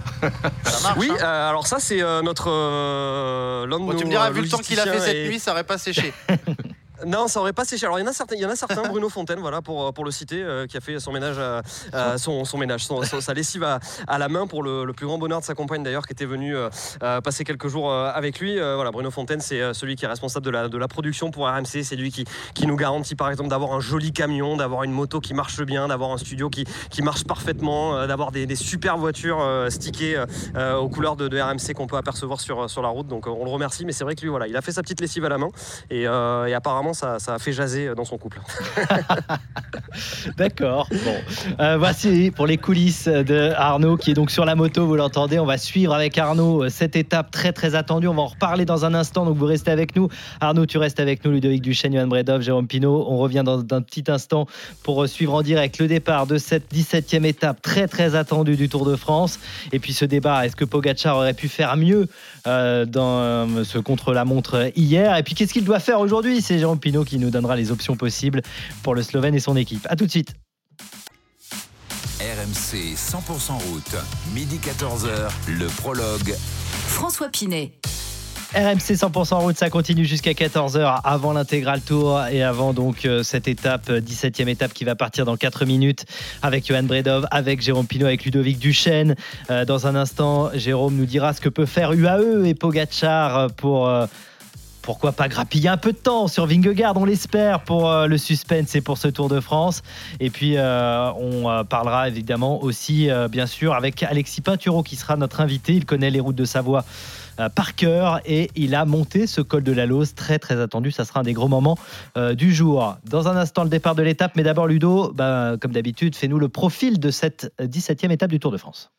Ça marche. Oui, hein. euh, alors ça c'est euh, notre euh, Bon, tu me diras, euh, vu le temps qu'il a fait cette et- nuit, ça aurait pas séché. [laughs] Non, ça aurait pas séché. Alors il y en a certains, il y en a certains Bruno Fontaine, voilà pour, pour le citer, euh, qui a fait son ménage, à- à- son, son ménage, son- son- sa lessive à, à la main pour le, le plus grand bonheur de sa compagne d'ailleurs, qui était venue euh, euh, passer quelques jours avec lui. Euh, voilà, Bruno Fontaine, c'est celui qui est responsable de la, de la production pour RMC. C'est lui qui, qui nous garantit par exemple d'avoir un joli camion, d'avoir une moto qui marche bien, d'avoir un studio qui, qui marche parfaitement, d'avoir des, des super voitures stickées aux couleurs de, de RMC qu'on peut apercevoir sur, sur la route. Donc on le remercie, mais c'est vrai que lui, voilà, il a fait sa petite lessive à la main et, et apparemment ça, ça a fait jaser dans son couple. [laughs] D'accord. Bon, Euh, voici pour les coulisses de Arnaud qui est donc sur la moto. Vous l'entendez. On va suivre avec Arnaud euh, cette étape très très attendue. On va en reparler dans un instant. Donc vous restez avec nous. Arnaud, tu restes avec nous. Ludovic Duchesne, Johan Bredov, Jérôme Pinault. On revient dans un petit instant pour euh, suivre en direct le départ de cette 17e étape très très attendue du Tour de France. Et puis ce débat, est-ce que Pogacar aurait pu faire mieux euh, dans euh, ce contre-la-montre hier? Et puis qu'est-ce qu'il doit faire aujourd'hui C'est Jérôme Pinault qui nous donnera les options possibles pour le Slovène et son équipe. A tout de suite. RMC 100% route, midi 14h, le prologue. François Pinet. RMC 100% route, ça continue jusqu'à 14h avant l'intégral tour et avant donc euh, cette étape, euh, 17e étape qui va partir dans 4 minutes avec Johan Bredov, avec Jérôme Pinot, avec Ludovic Duchesne. Euh, dans un instant, Jérôme nous dira ce que peut faire UAE et Pogacar pour. Pourquoi pas grappiller un peu de temps sur Vingegaard, on l'espère, pour euh, le suspense et pour ce Tour de France. Et puis, euh, on euh, parlera évidemment aussi, bien sûr, avec Alexis Pinturo qui sera notre invité. Il connaît les routes de Savoie par cœur et il a monté ce col de la Lose très très attendu. Ça sera un des gros moments du jour. Dans un instant, le départ de l'étape, mais d'abord Ludo, ben, comme d'habitude, fais-nous le profil de cette 17e étape du Tour de France.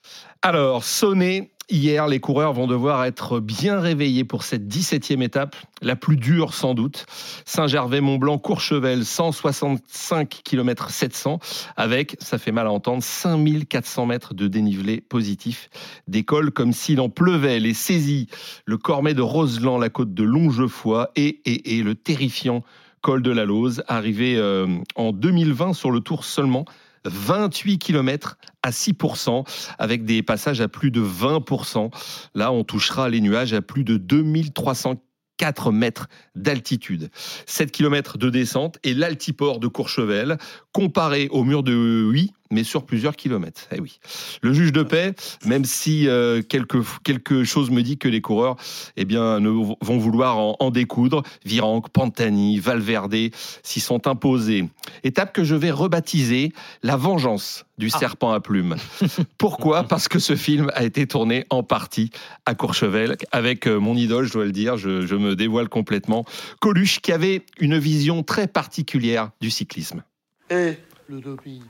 Alors, sonné, hier, les coureurs vont devoir être bien réveillés pour cette 17e étape, la plus dure sans doute. Saint-Gervais-Mont-Blanc, Courchevel, 165 km 700, avec, ça fait mal à entendre, 5400 mètres de dénivelé positif. Des cols comme s'il en pleuvait, les saisies, le Cormet de Roseland, la côte de Longefoy et, le terrifiant col de la Lose, arrivé euh, en 2020 sur le tour seulement. 28 km à 6%, avec des passages à plus de 20%. Là, on touchera les nuages à plus de 2304 mètres d'altitude. 7 km de descente et l'altiport de Courchevel, comparé au mur de Huy, mais sur plusieurs kilomètres. Eh oui. Le juge de paix, même si euh, quelque, quelque chose me dit que les coureurs eh bien, ne vont vouloir en, en découdre, Virenque, Pantani, Valverde s'y sont imposés. Étape que je vais rebaptiser La vengeance du Ah. serpent à plumes. [laughs] Pourquoi? Parce que ce film a été tourné en partie à Courchevel avec euh, mon idole, je dois le dire, je, je me dévoile complètement, Coluche qui avait une vision très particulière du cyclisme. Eh, le doping?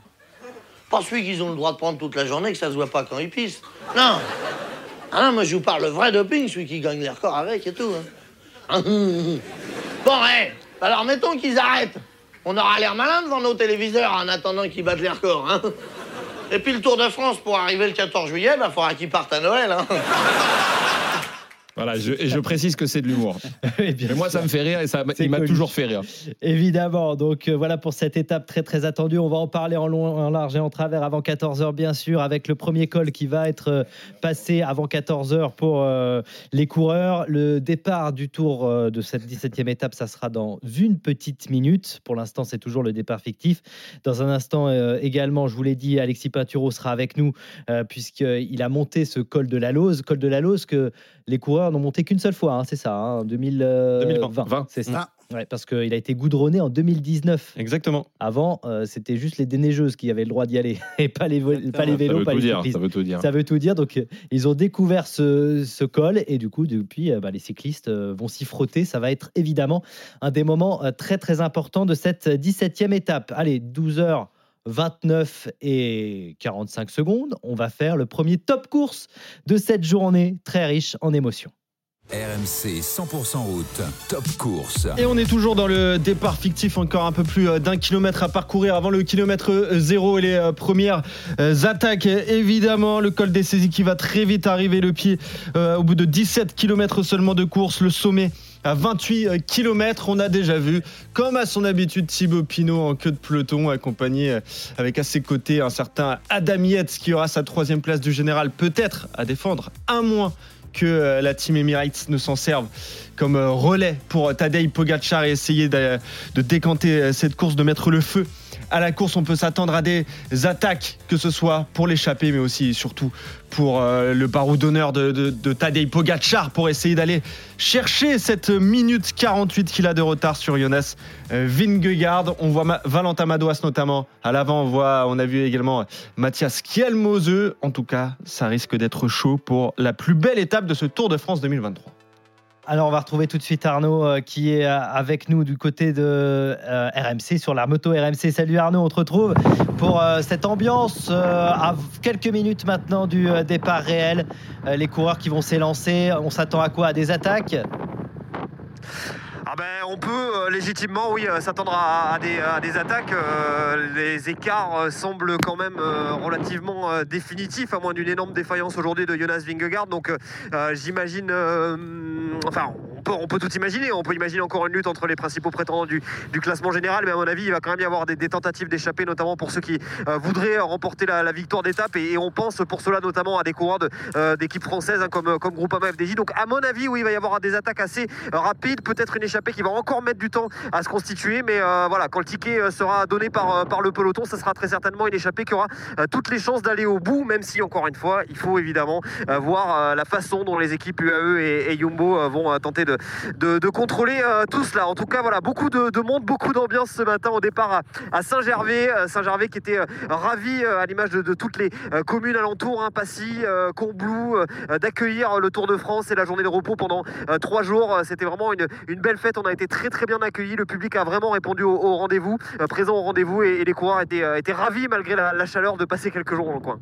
Pas celui qu'ils ont le droit de prendre toute la journée, que ça se voit pas quand ils pissent. Non. Ah non, moi je vous parle le vrai doping, celui qui gagne les records avec et tout. hein. bon, eh, alors mettons qu'ils arrêtent. On aura l'air malin devant nos téléviseurs en attendant qu'ils battent les records. Hein. Et puis le Tour de France, pour arriver le 14 juillet, il faudra qu'ils partent à Noël. Hein. Voilà, je, et je précise que c'est de l'humour. [laughs] Mais moi, ça me fait rire et ça, il m'a toujours fait rire. Évidemment, donc euh, voilà pour cette étape très très attendue. On va en parler en long, en large et en travers avant 14h bien sûr, avec le premier col qui va être euh, passé avant 14h pour euh, les coureurs. Le départ du tour euh, de cette 17e étape, ça sera dans une petite minute. Pour l'instant, c'est toujours le départ fictif. Dans un instant également, je vous l'ai dit, Alexis Pinturo sera avec nous puisqu'il a monté ce col de la Lose. Col de la Lose que les coureurs n'ont monté qu'une seule fois, hein, c'est ça, hein, en 2020. 2020. C'est ça. Ouais, parce qu'il a été goudronné en 2019. Exactement. Avant, euh, c'était juste les déneigeuses qui avaient le droit d'y aller, [laughs] et pas les, vo- pas les vélos, pas les dire. cyclistes. Ça veut tout dire. Ça veut tout dire. Donc, euh, ils ont découvert ce, ce col et du coup, depuis, euh, bah, les cyclistes euh, vont s'y frotter. Ça va être évidemment un des moments euh, très très importants de cette 17e étape. Allez, 12h. 29 et 45 secondes, on va faire le premier top course de cette journée très riche en émotions. RMC 100% route, top course. Et on est toujours dans le départ fictif, encore un peu plus euh, d'un kilomètre à parcourir avant le kilomètre euh, zéro et les euh, premières attaques. Évidemment, le col des saisies qui va très vite arriver, le pied euh, au bout de 17 kilomètres seulement de course, le sommet à 28 km. On a déjà vu, comme à son habitude, Thibaut Pinot en queue de peloton, accompagné euh, avec à ses côtés un certain Adam Yates qui aura sa troisième place du général, peut-être à défendre, un moins que euh, la team Emirates ne s'en serve comme euh, relais pour Tadej Pogacar et essayer de, décanter cette course, de mettre le feu à la course. On peut s'attendre à des attaques, que ce soit pour l'échapper, mais aussi et surtout pour euh, le barreau d'honneur de, de, de Tadej Pogacar pour essayer d'aller chercher cette minute 48 qu'il a de retard sur Jonas euh, Vingegaard. On voit Valentin Madouas notamment à l'avant. On, voit, on a vu également Mathias Kielmose. En tout cas, ça risque d'être chaud pour la plus belle étape de ce Tour de France 2023. Alors, on va retrouver tout de suite Arnaud euh, qui est euh, avec nous du côté de euh, RMC sur la moto RMC. Salut Arnaud, on te retrouve pour cette ambiance à quelques minutes maintenant du départ réel. Les coureurs qui vont s'élancer, on s'attend à quoi? À des attaques? Ah ben, on peut euh, légitimement, oui, euh, s'attendre à, des, attaques. Euh, les écarts semblent quand même relativement définitifs, à moins d'une énorme défaillance aujourd'hui de Jonas Vingegaard. Donc, j'imagine, enfin, on peut, tout imaginer. On peut imaginer encore une lutte entre les principaux prétendants du, classement général, mais à mon avis, il va quand même y avoir des, tentatives d'échapper, notamment pour ceux qui voudraient remporter la, victoire d'étape. Et, on pense pour cela notamment à des coureurs de, d'équipes françaises hein, comme, comme Groupama FDJ. Donc, à mon avis, oui, il va y avoir des attaques assez rapides, peut-être une échappée qui va encore mettre du temps à se constituer. Mais euh, voilà, quand le ticket euh, sera donné par, euh, par le peloton, ça sera très certainement une échappée qui aura toutes les chances d'aller au bout, même si, encore une fois, il faut évidemment voir la façon dont les équipes UAE et, et Jumbo vont tenter de, contrôler tout cela. En tout cas, voilà, beaucoup de, de monde, beaucoup d'ambiance ce matin au départ à, Saint-Gervais. Saint-Gervais qui était ravi, à l'image de, toutes les communes alentours, hein, Passy, Combloux, d'accueillir le Tour de France et la journée de repos pendant trois jours. C'était vraiment une belle fête. On a été très très bien accueillis. Le public a vraiment répondu au, rendez-vous, euh, présent au rendez-vous, et, les coureurs étaient, euh, ravis malgré la, chaleur de passer quelques jours dans le coin.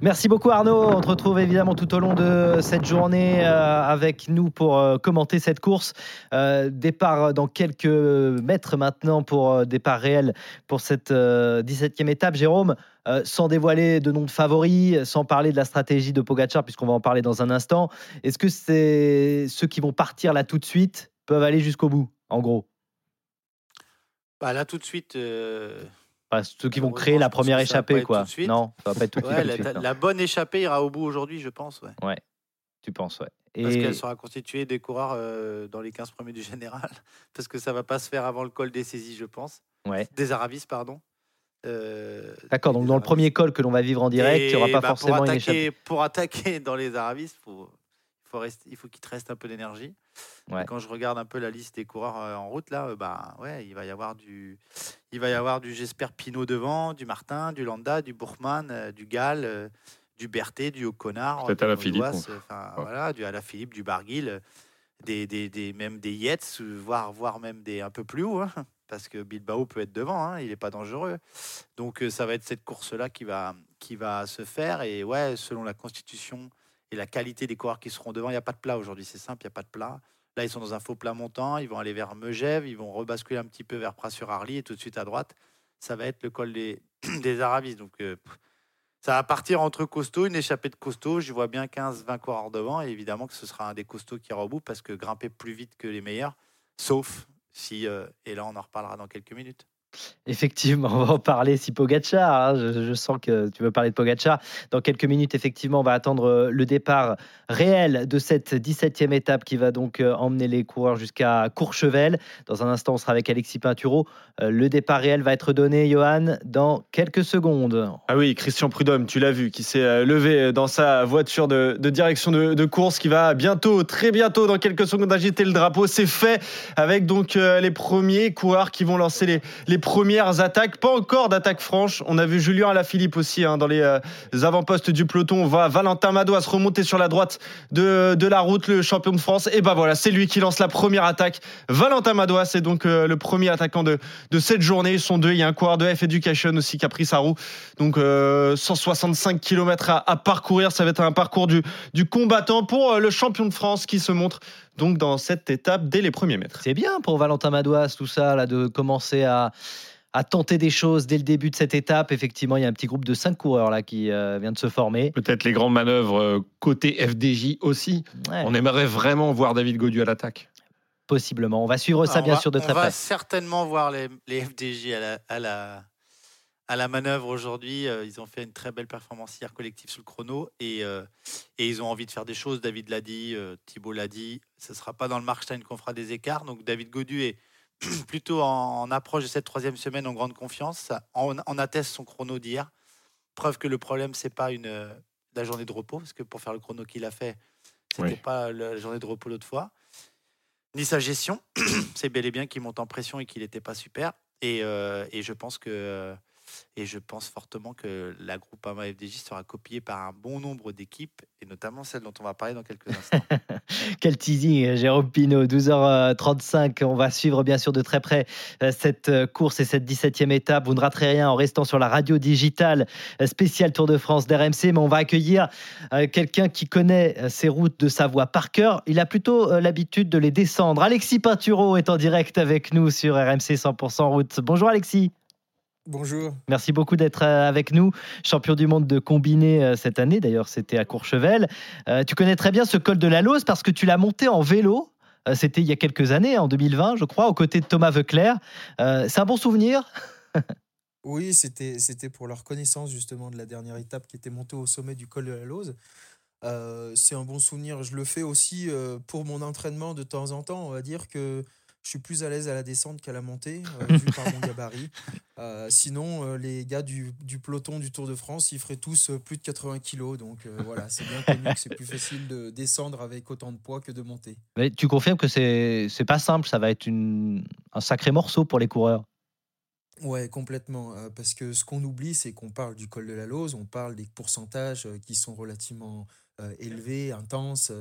Merci beaucoup Arnaud. On te retrouve évidemment tout au long de cette journée euh, avec nous pour commenter cette course. Départ dans quelques mètres maintenant pour départ réel pour cette euh, 17e étape. Jérôme, sans dévoiler de nom de favoris, sans parler de la stratégie de Pogacar, puisqu'on va en parler dans un instant, est-ce que c'est ceux qui vont partir là tout de suite peuvent aller jusqu'au bout, en gros Bah, là, tout de suite. euh, Ceux qui vont créer la première échappée, quoi. Non, ça va pas être tout ouais, de la, suite, la bonne échappée ira au bout aujourd'hui, je pense. Ouais. Ouais, tu penses, ouais. Parce Et- qu'elle sera constituée des coureurs euh, dans les 15 premiers du général. [laughs] Parce que ça va pas se faire avant le col des saisies, je pense. Ouais. Des Aravis, pardon. Euh, D'accord, donc dans le premier col que l'on va vivre en direct, il n'y aura pas bah, forcément pour une attaquer, échappée. Pour attaquer dans les Aravis, faut, faut rester, il faut qu'il te reste un peu d'énergie. Ouais. Quand je regarde un peu la liste des coureurs euh, en route, là, euh, bah, ouais, il va y avoir du, il va y avoir du j'espère Pinot devant, du Martin, du Landa, du Bourgman, euh, du Gall, du Berthet, du Peut-être du euh, enfin, Ouais. voilà, du Alaphilippe, du Barguil, des, des, des- même des Yates, voire, voire même des un peu plus haut, hein, parce que Bilbao peut être devant, hein, il n'est pas dangereux. Donc ça va être cette course-là qui va, qui va se faire. Et ouais, selon la constitution et la qualité des coureurs qui seront devant, il n'y a pas de plat aujourd'hui, c'est simple, il n'y a pas de plat. Là, ils sont dans un faux plat montant, ils vont aller vers Megève, ils vont rebasculer un petit peu vers Pras-sur-Arly et tout de suite à droite, ça va être le col des, [clears throat] des Aravis. Donc euh, ça va partir entre costauds, une échappée de costauds. J'y vois bien 15-20 coureurs devant. Et évidemment que ce sera un des costauds qui ira au bout parce que grimper plus vite que les meilleurs, sauf si, euh, et là on en reparlera dans quelques minutes. Effectivement, [laughs] on va en parler si Pogacar. hein, je, sens que tu veux parler de Pogacar. Dans quelques minutes, effectivement, on va attendre euh, le départ réel de cette 17e étape qui va donc euh, emmener les coureurs jusqu'à Courchevel. Dans un instant, on sera avec Alexis Pinturo. Euh, Le départ réel va être donné, Johan, dans quelques secondes. Ah oui, Christian Prudhomme, tu l'as vu, qui s'est levé dans sa voiture de, direction de, course, qui va bientôt, très bientôt, dans quelques secondes, agiter le drapeau. C'est fait avec donc les premiers coureurs qui vont lancer les, les premières attaques. Pas encore d'attaque franche. On a vu Julien Alaphilippe aussi hein, dans les euh, avant-postes du peloton. On voit Valentin Madouas se remonter sur la droite de, la route, le champion de France. Et ben voilà, c'est lui qui lance la première attaque. Valentin Madouas, c'est donc euh, le premier attaquant de, cette journée. Ils sont deux. Il y a un coureur de F Education aussi qui a pris sa roue. Donc euh, 165 km à, parcourir. Ça va être un parcours du, combattant pour euh, le champion de France qui se montre donc dans cette étape dès les premiers mètres. C'est bien pour Valentin Madouas, tout ça, là, de commencer à, à tenter des choses dès le début de cette étape. Effectivement, il y a un petit groupe de cinq coureurs là qui euh, vient de se former. Peut-être les grandes manœuvres euh, côté FDJ aussi. Ouais. On aimerait vraiment voir David Godu à l'attaque. possiblement. On va suivre ça Alors, bien va- sûr de très On va près. certainement voir les, les FDJ à la, à la, à la manœuvre aujourd'hui. Euh, Ils ont fait une très belle performance hier collective sur le chrono et, euh, et ils ont envie de faire des choses. David l'a dit, euh, Thibault l'a dit. Ce ne sera pas dans le Markstein qu'on fera des écarts. Donc David Godu est [clears throat] plutôt en, en approche de cette troisième semaine en grande confiance. Ça en, en atteste son chrono d'hier. Preuve que le problème, c'est pas une, euh, la journée de repos, parce que pour faire le chrono qu'il a fait, c'était Oui. pas la journée de repos l'autre fois ni sa gestion. [clears throat] c'est bel et bien qu'il monte en pression et qu'il n'était pas super. Et, et je pense que et je pense fortement que la Groupama FDJ sera copiée par un bon nombre d'équipes et notamment celle dont on va parler dans quelques instants. [laughs] Quel teasing, Jérôme Pinault, 12h35. On va suivre bien sûr de très près euh, cette euh, course et cette 17e étape. Vous ne raterez rien en restant sur la radio digitale euh, spéciale Tour de France d'RMC. Mais on va accueillir euh, quelqu'un qui connaît euh, ces routes de Savoie par cœur. Il a plutôt euh, l'habitude de les descendre. Alexis Pinturo est en direct avec nous sur RMC 100% route. Bonjour Alexis. Bonjour. Merci beaucoup d'être euh, avec nous. Champion du monde de combiné euh, cette année, d'ailleurs c'était à Courchevel. Euh, tu connais très bien ce col de la Lose parce que tu l'as monté en vélo. Euh, C'était il y a quelques années, en 2020, je crois, aux côtés de Thomas Veuclair. Euh, C'est un bon souvenir? [laughs] Oui, c'était c'était pour la reconnaissance justement de la dernière étape qui était montée au sommet du col de la Lose. C'est un bon souvenir. Je le fais aussi pour mon entraînement de temps en temps. On va dire que je suis plus à l'aise à la descente qu'à la montée, euh, [laughs] vu par mon gabarit. Euh, sinon, euh, les gars du, du peloton du Tour de France, ils feraient tous plus de 80 kilos. Donc voilà, c'est bien connu que c'est plus facile de descendre avec autant de poids que de monter. Mais tu confirmes que c'est pas simple, ça va être une, un sacré morceau pour les coureurs. Ouais, complètement. parce que ce qu'on oublie, c'est qu'on parle du col de la Lose, on parle des pourcentages qui sont relativement euh, élevés, intenses,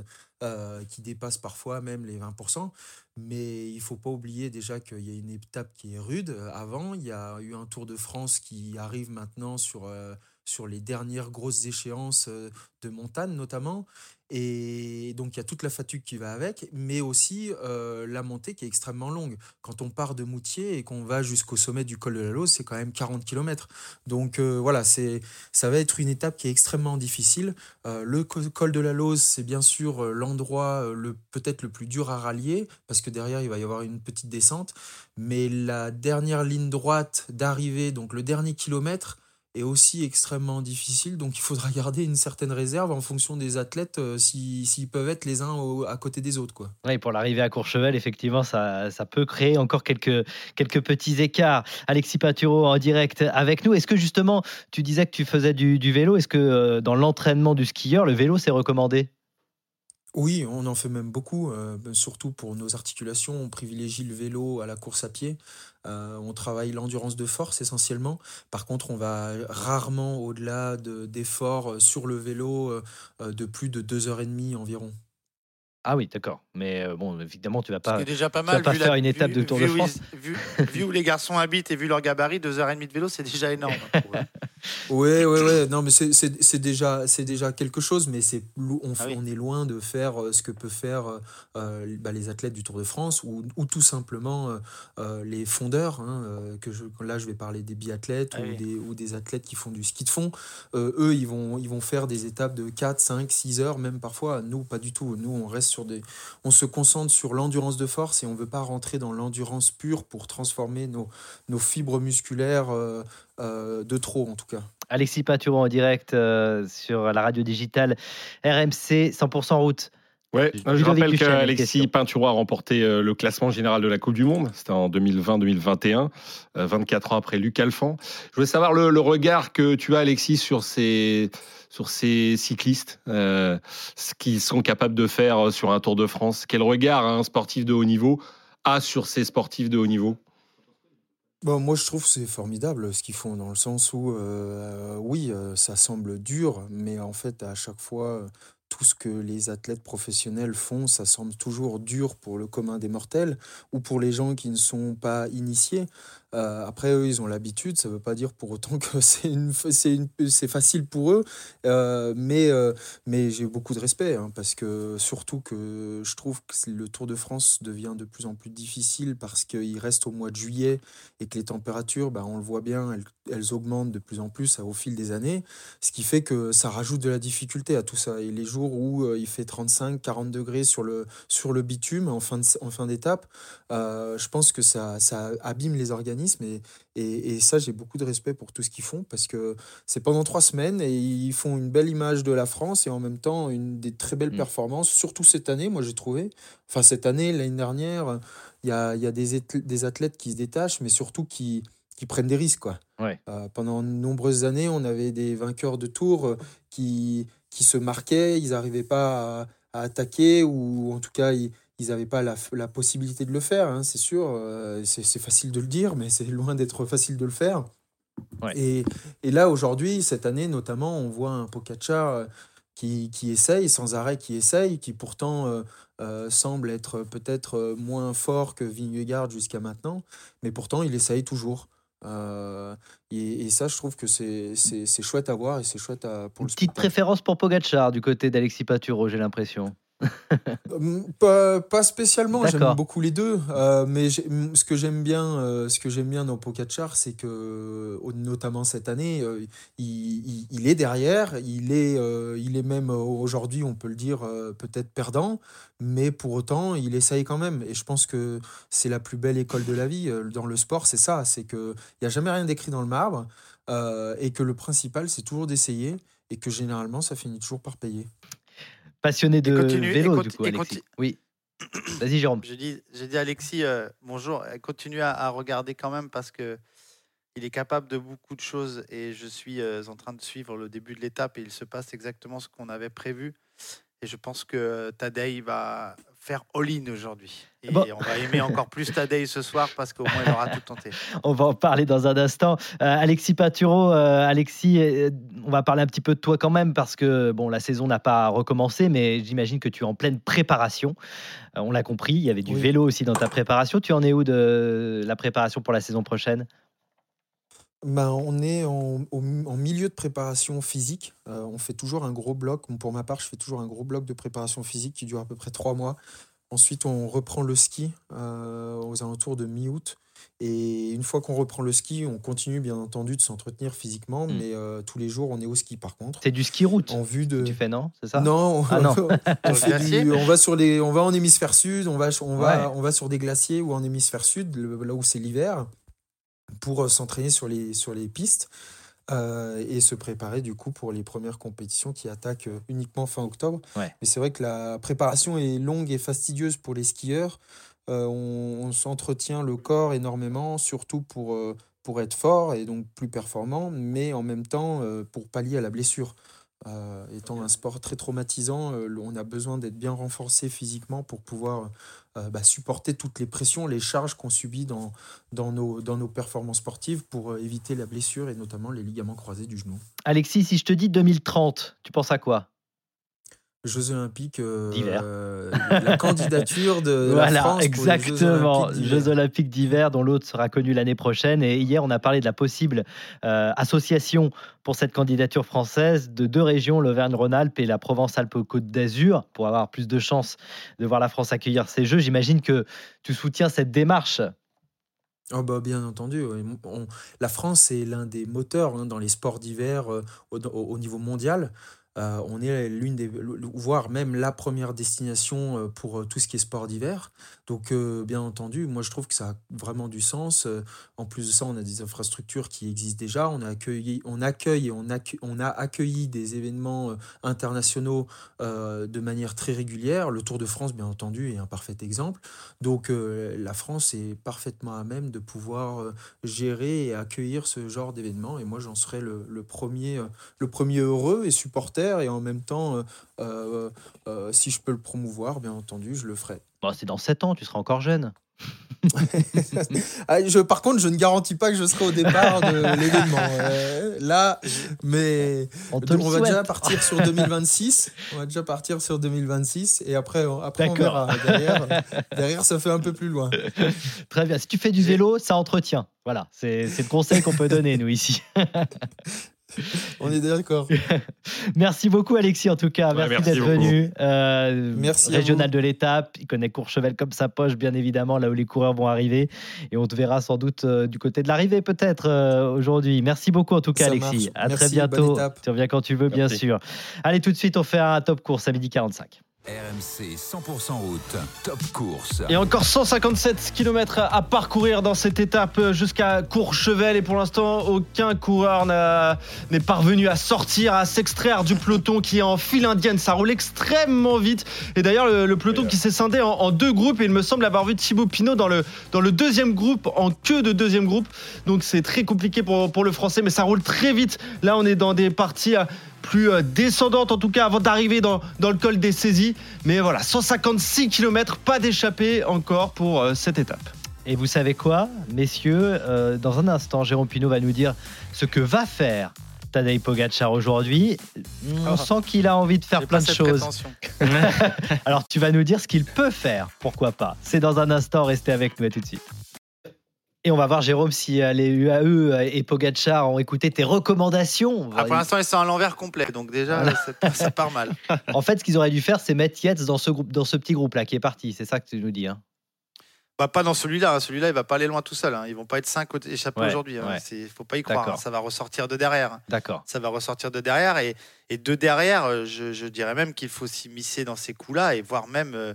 euh, qui dépassent parfois même les 20%. Mais il faut pas oublier déjà qu'il y a une étape qui est rude. Avant, il y a eu un Tour de France qui arrive maintenant sur, euh, sur les dernières grosses échéances euh, de montagne notamment. Et donc, il y a toute la fatigue qui va avec, mais aussi euh, la montée qui est extrêmement longue. Quand on part de Moutier et qu'on va jusqu'au sommet du col de la Lose, c'est quand même 40 km. Donc euh, voilà, c'est, ça va être une étape qui est extrêmement difficile. Euh, le co- col de la Lose, c'est bien sûr l'endroit le, peut-être le plus dur à rallier, parce que derrière, il va y avoir une petite descente. Mais la dernière ligne droite d'arrivée, donc le dernier kilomètre, est aussi extrêmement difficile. Donc il faudra garder une certaine réserve en fonction des athlètes, euh, si- s'ils peuvent être les uns à côté des autres. Quoi. Oui, pour l'arrivée à Courchevel, effectivement, ça, ça peut créer encore quelques, quelques petits écarts. Alexis Pinturo en direct avec nous. Est-ce que justement, tu disais que tu faisais du, du vélo Est-ce que euh, dans l'entraînement du skieur, le vélo, c'est recommandé? Oui, on en fait même beaucoup, euh, ben, surtout pour nos articulations. On privilégie le vélo à la course à pied. Euh, on travaille l'endurance de force essentiellement. Par contre, on va rarement au-delà de- d'efforts euh, sur le vélo de plus de deux heures et demie environ. Ah oui, d'accord. Mais euh, bon, évidemment, tu vas pas, déjà pas tu vas mal. pas vu faire la- une étape vu- de Tour vu de où France. ils- vu, vu où les garçons habitent et vu leur gabarit, deux heures et demie de vélo, c'est déjà énorme. Oui, oui, oui. Non, mais c'est- c'est c'est déjà, c'est déjà quelque chose, mais c'est on, Ah oui. on est loin de faire euh, ce que peuvent faire euh, bah, les athlètes du Tour de France ou, ou tout simplement euh, les fondeurs. hein, que je, là, je vais parler des biathlètes Ah ou, oui. des, ou des athlètes qui font du ski de fond. Euh, eux, ils vont, ils vont faire des étapes de 4, 5, 6 heures, même parfois. Nous, pas du tout. Nous, on reste sur des. On se concentre sur l'endurance de force et on ne veut pas rentrer dans l'endurance pure pour transformer nos, nos fibres musculaires euh, euh, de trop, en tout cas. Alexis Pinturo en direct euh, sur la radio digitale RMC 100% route. Ouais, Ludovic je rappelle qu'Alexis. Pinturo a remporté euh, le classement général de la Coupe du Monde. C'était en 2020-2021, euh, 24 ans après Luc Alphand. Je voulais savoir le, le regard que tu as, Alexis, sur ces, sur ces cyclistes, euh, ce qu'ils sont capables de faire euh, sur un Tour de France. Quel regard un sportif de haut niveau a sur ces sportifs de haut niveau? Bon, moi, je trouve que c'est formidable ce qu'ils font, dans le sens où, euh, oui, ça semble dur, mais en fait, à chaque fois, tout ce que les athlètes professionnels font, ça semble toujours dur pour le commun des mortels ou pour les gens qui ne sont pas initiés. Euh, après, eux, ils ont l'habitude. Ça ne veut pas dire pour autant [laughs] que c'est facile pour eux. Euh, mais euh, mais j'ai beaucoup de respect hein, parce que surtout que je trouve que le Tour de France devient de plus en plus difficile parce qu'il reste au mois de juillet et que les températures, bah, on le voit bien, elles, augmentent de plus en plus au fil des années. Ce qui fait que ça rajoute de la difficulté à tout ça. Et les jours où il fait 35, 40 degrés sur le, bitume en fin, de, en fin d'étape, je pense que ça, ça abîme les organismes et, et, ça, j'ai beaucoup de respect pour tout ce qu'ils font parce que c'est pendant trois semaines et ils font une belle image de la France et en même temps une des très belles mm. performances, surtout cette année, moi j'ai trouvé. Enfin, cette année, l'année dernière, il y a, y a des, des athlètes qui se détachent, mais surtout qui, qui prennent des risques. Quoi. Ouais. Euh, pendant de nombreuses années, on avait des vainqueurs de tours qui, qui se marquaient, ils n'arrivaient pas à, à, attaquer ou en tout cas, ils, ils n'avaient pas la, la, possibilité de le faire, hein, c'est sûr. Euh, c'est facile de le dire, mais c'est loin d'être facile de le faire. Et, et, là, aujourd'hui, cette année notamment, on voit un Pogacar euh, qui, qui, essaye, sans arrêt qui essaye, qui pourtant euh, semble être peut-être moins fort que Vingegaard jusqu'à maintenant, mais pourtant il essaye toujours. Et, et, ça, je trouve que c'est chouette à voir et c'est chouette à, pour Une petite préférence pour Pogacar du côté d'Alexis Paturo, j'ai l'impression. Pas, pas, spécialement, j'aime beaucoup les deux. Euh, mais ce que j'aime bien, euh, ce que j'aime bien dans Pogacar, c'est que notamment cette année, euh, il, il, est derrière, il est, il est même aujourd'hui, on peut le dire, peut-être perdant, mais pour autant, il essaye quand même. Et je pense que c'est la plus belle école de la vie dans le sport, c'est ça, c'est que il y a jamais rien d'écrit dans le marbre et que le principal, c'est toujours d'essayer et que généralement, ça finit toujours par payer passionné de vélo, du coup, Alexis. Oui. [clears throat] Vas-y, Jérôme. J'ai dit, dit Alexis, euh, bonjour, continue à, regarder quand même parce que il est capable de beaucoup de choses et je suis euh, en train de suivre le début de l'étape et il se passe exactement ce qu'on avait prévu. Et je pense que Tadej va faire all-in aujourd'hui. Et on va aimer encore plus Tadej ce soir parce qu'au moins il aura tout tenté. [laughs] on va en parler dans un instant. Euh, Alexis Paturo, euh, Alexis, euh, on va parler un petit peu de toi quand même parce que bon, la saison n'a pas recommencé, mais j'imagine que tu es en pleine préparation. on l'a compris, il y avait du vélo aussi dans ta préparation. Tu en es où de la préparation pour la saison prochaine? Ben, on est en, milieu de préparation physique. Euh, on fait toujours un gros bloc. Pour ma part, je fais toujours un gros bloc de préparation physique qui dure à peu près trois mois. Ensuite, on reprend le ski euh, aux alentours de mi-août. Et une fois qu'on reprend le ski, on continue bien entendu de s'entretenir physiquement, mmh. mais euh, tous les jours, on est au ski par contre. C'est du ski route en vue de... tu fais, non? C'est ça? Non, ah, non. [laughs] [laughs] on, va sur les, on va en hémisphère sud, on va, on va, on va sur des glaciers ou en hémisphère sud, là où c'est l'hiver pour euh, s'entraîner sur les, sur les pistes euh, et se préparer du coup pour les premières compétitions qui attaquent euh, uniquement fin octobre. Mais c'est vrai que la préparation est longue et fastidieuse pour les skieurs. on, s'entretient le corps énormément, surtout pour, pour être fort et donc plus performant, mais en même temps pour pallier à la blessure. Étant un sport très traumatisant, on a besoin d'être bien renforcé physiquement pour pouvoir euh, bah, supporter toutes les pressions, les charges qu'on subit dans, dans, nos, dans nos performances sportives pour euh, éviter la blessure et notamment les ligaments croisés du genou. Alexis, si je te dis 2030, tu penses à quoi? Jeux Olympiques euh, d'hiver. la candidature de [laughs] voilà, la France exactement. Jeux Olympiques d'hiver, dont l'autre sera connu l'année prochaine. Et hier, on a parlé de la possible euh, association pour cette candidature française de deux régions, l'Auvergne-Rhône-Alpes et la Provence-Alpes-Côte d'Azur, pour avoir plus de chances de voir la France accueillir ces Jeux. J'imagine que tu soutiens cette démarche. Oh bah bien entendu, la France est l'un des moteurs hein, dans les sports d'hiver euh, au, niveau mondial. Euh, on est l'une des, voire même la première destination euh, pour euh, tout ce qui est sport d'hiver. Donc, bien entendu, moi je trouve que ça a vraiment du sens. En plus de ça, on a des infrastructures qui existent déjà. On a on accueille et on, a accueilli des événements internationaux de manière très régulière. Le Tour de France, bien entendu, est un parfait exemple. Donc, la France est parfaitement à même de pouvoir gérer et accueillir ce genre d'événements. Et moi, j'en serais le, premier, le premier heureux et supporter et en même temps, euh, euh, euh, si je peux le promouvoir, bien entendu, je le ferai. Bon, c'est dans 7 ans, tu seras encore jeune. [laughs] Ah, je, par contre, je ne garantis pas que je serai au départ de [laughs] l'événement. Euh, là, mais On te va déjà partir sur [laughs] 2026. On va déjà partir sur 2026 et après, après on verra. Derrière, derrière, ça fait un peu plus loin. Très bien. Si tu fais du vélo, ça entretient. Voilà, c'est le conseil qu'on peut donner, nous, ici. [laughs] On est d'accord. [laughs] Merci beaucoup, Alexis, en tout cas. Ouais, merci merci d'être venu. Euh, Merci Régional de l'étape. Il connaît Courchevel comme sa poche, bien évidemment, là où les coureurs vont arriver. Et on te verra sans doute euh, du côté de l'arrivée, peut-être, euh, aujourd'hui. Merci beaucoup, en tout cas, Ça Alexis. marche. À très bientôt. Tu reviens quand tu veux, bien sûr. Allez, tout de suite, on fait un top course à midi 45. RMC 100% route, top course. Et encore 157 km à parcourir dans cette étape jusqu'à Courchevel. Et pour l'instant, aucun coureur n'est parvenu à sortir, à s'extraire du peloton qui est en file indienne. Ça roule extrêmement vite. Et d'ailleurs, le, le peloton qui s'est scindé en, en deux groupes. Et il me semble avoir vu Thibaut Pinot dans le, dans le deuxième groupe, en queue de deuxième groupe. Donc c'est très compliqué pour, pour le français. Mais ça roule très vite. Là, on est dans des parties. euh, plus euh, descendante en tout cas avant d'arriver dans, dans le col des saisies. Mais voilà, 156 km, pas d'échappée encore pour euh, cette étape. Et vous savez quoi, messieurs euh, Dans un instant, Jérôme Pinot va nous dire ce que va faire Tadej Pogacar aujourd'hui. On Ah. sent qu'il a envie de faire plein de choses. [laughs] Alors tu vas nous dire ce qu'il peut faire, pourquoi pas. C'est dans un instant, restez avec nous à tout de suite. Et on va voir Jérôme si euh, les UAE et Pogacar ont écouté tes recommandations. Ah, pour l'instant, ils sont à l'envers complet, donc déjà, Voilà. ça, ça part mal. [laughs] En fait, ce qu'ils auraient dû faire, c'est mettre Yates dans ce groupe, dans ce petit groupe là qui est parti. C'est ça que tu nous dis. Hein. Bah, pas dans celui-là. Celui-là, il va pas aller loin tout seul. hein. Ils vont pas être 5 échappés Ouais, aujourd'hui. hein. ouais. Faut pas y croire. Hein. Ça va ressortir de derrière. D'accord. Ça va ressortir de derrière. Et, et de derrière, euh, je, je dirais même qu'il faut s'immiscer dans ces coups-là et voire même. euh,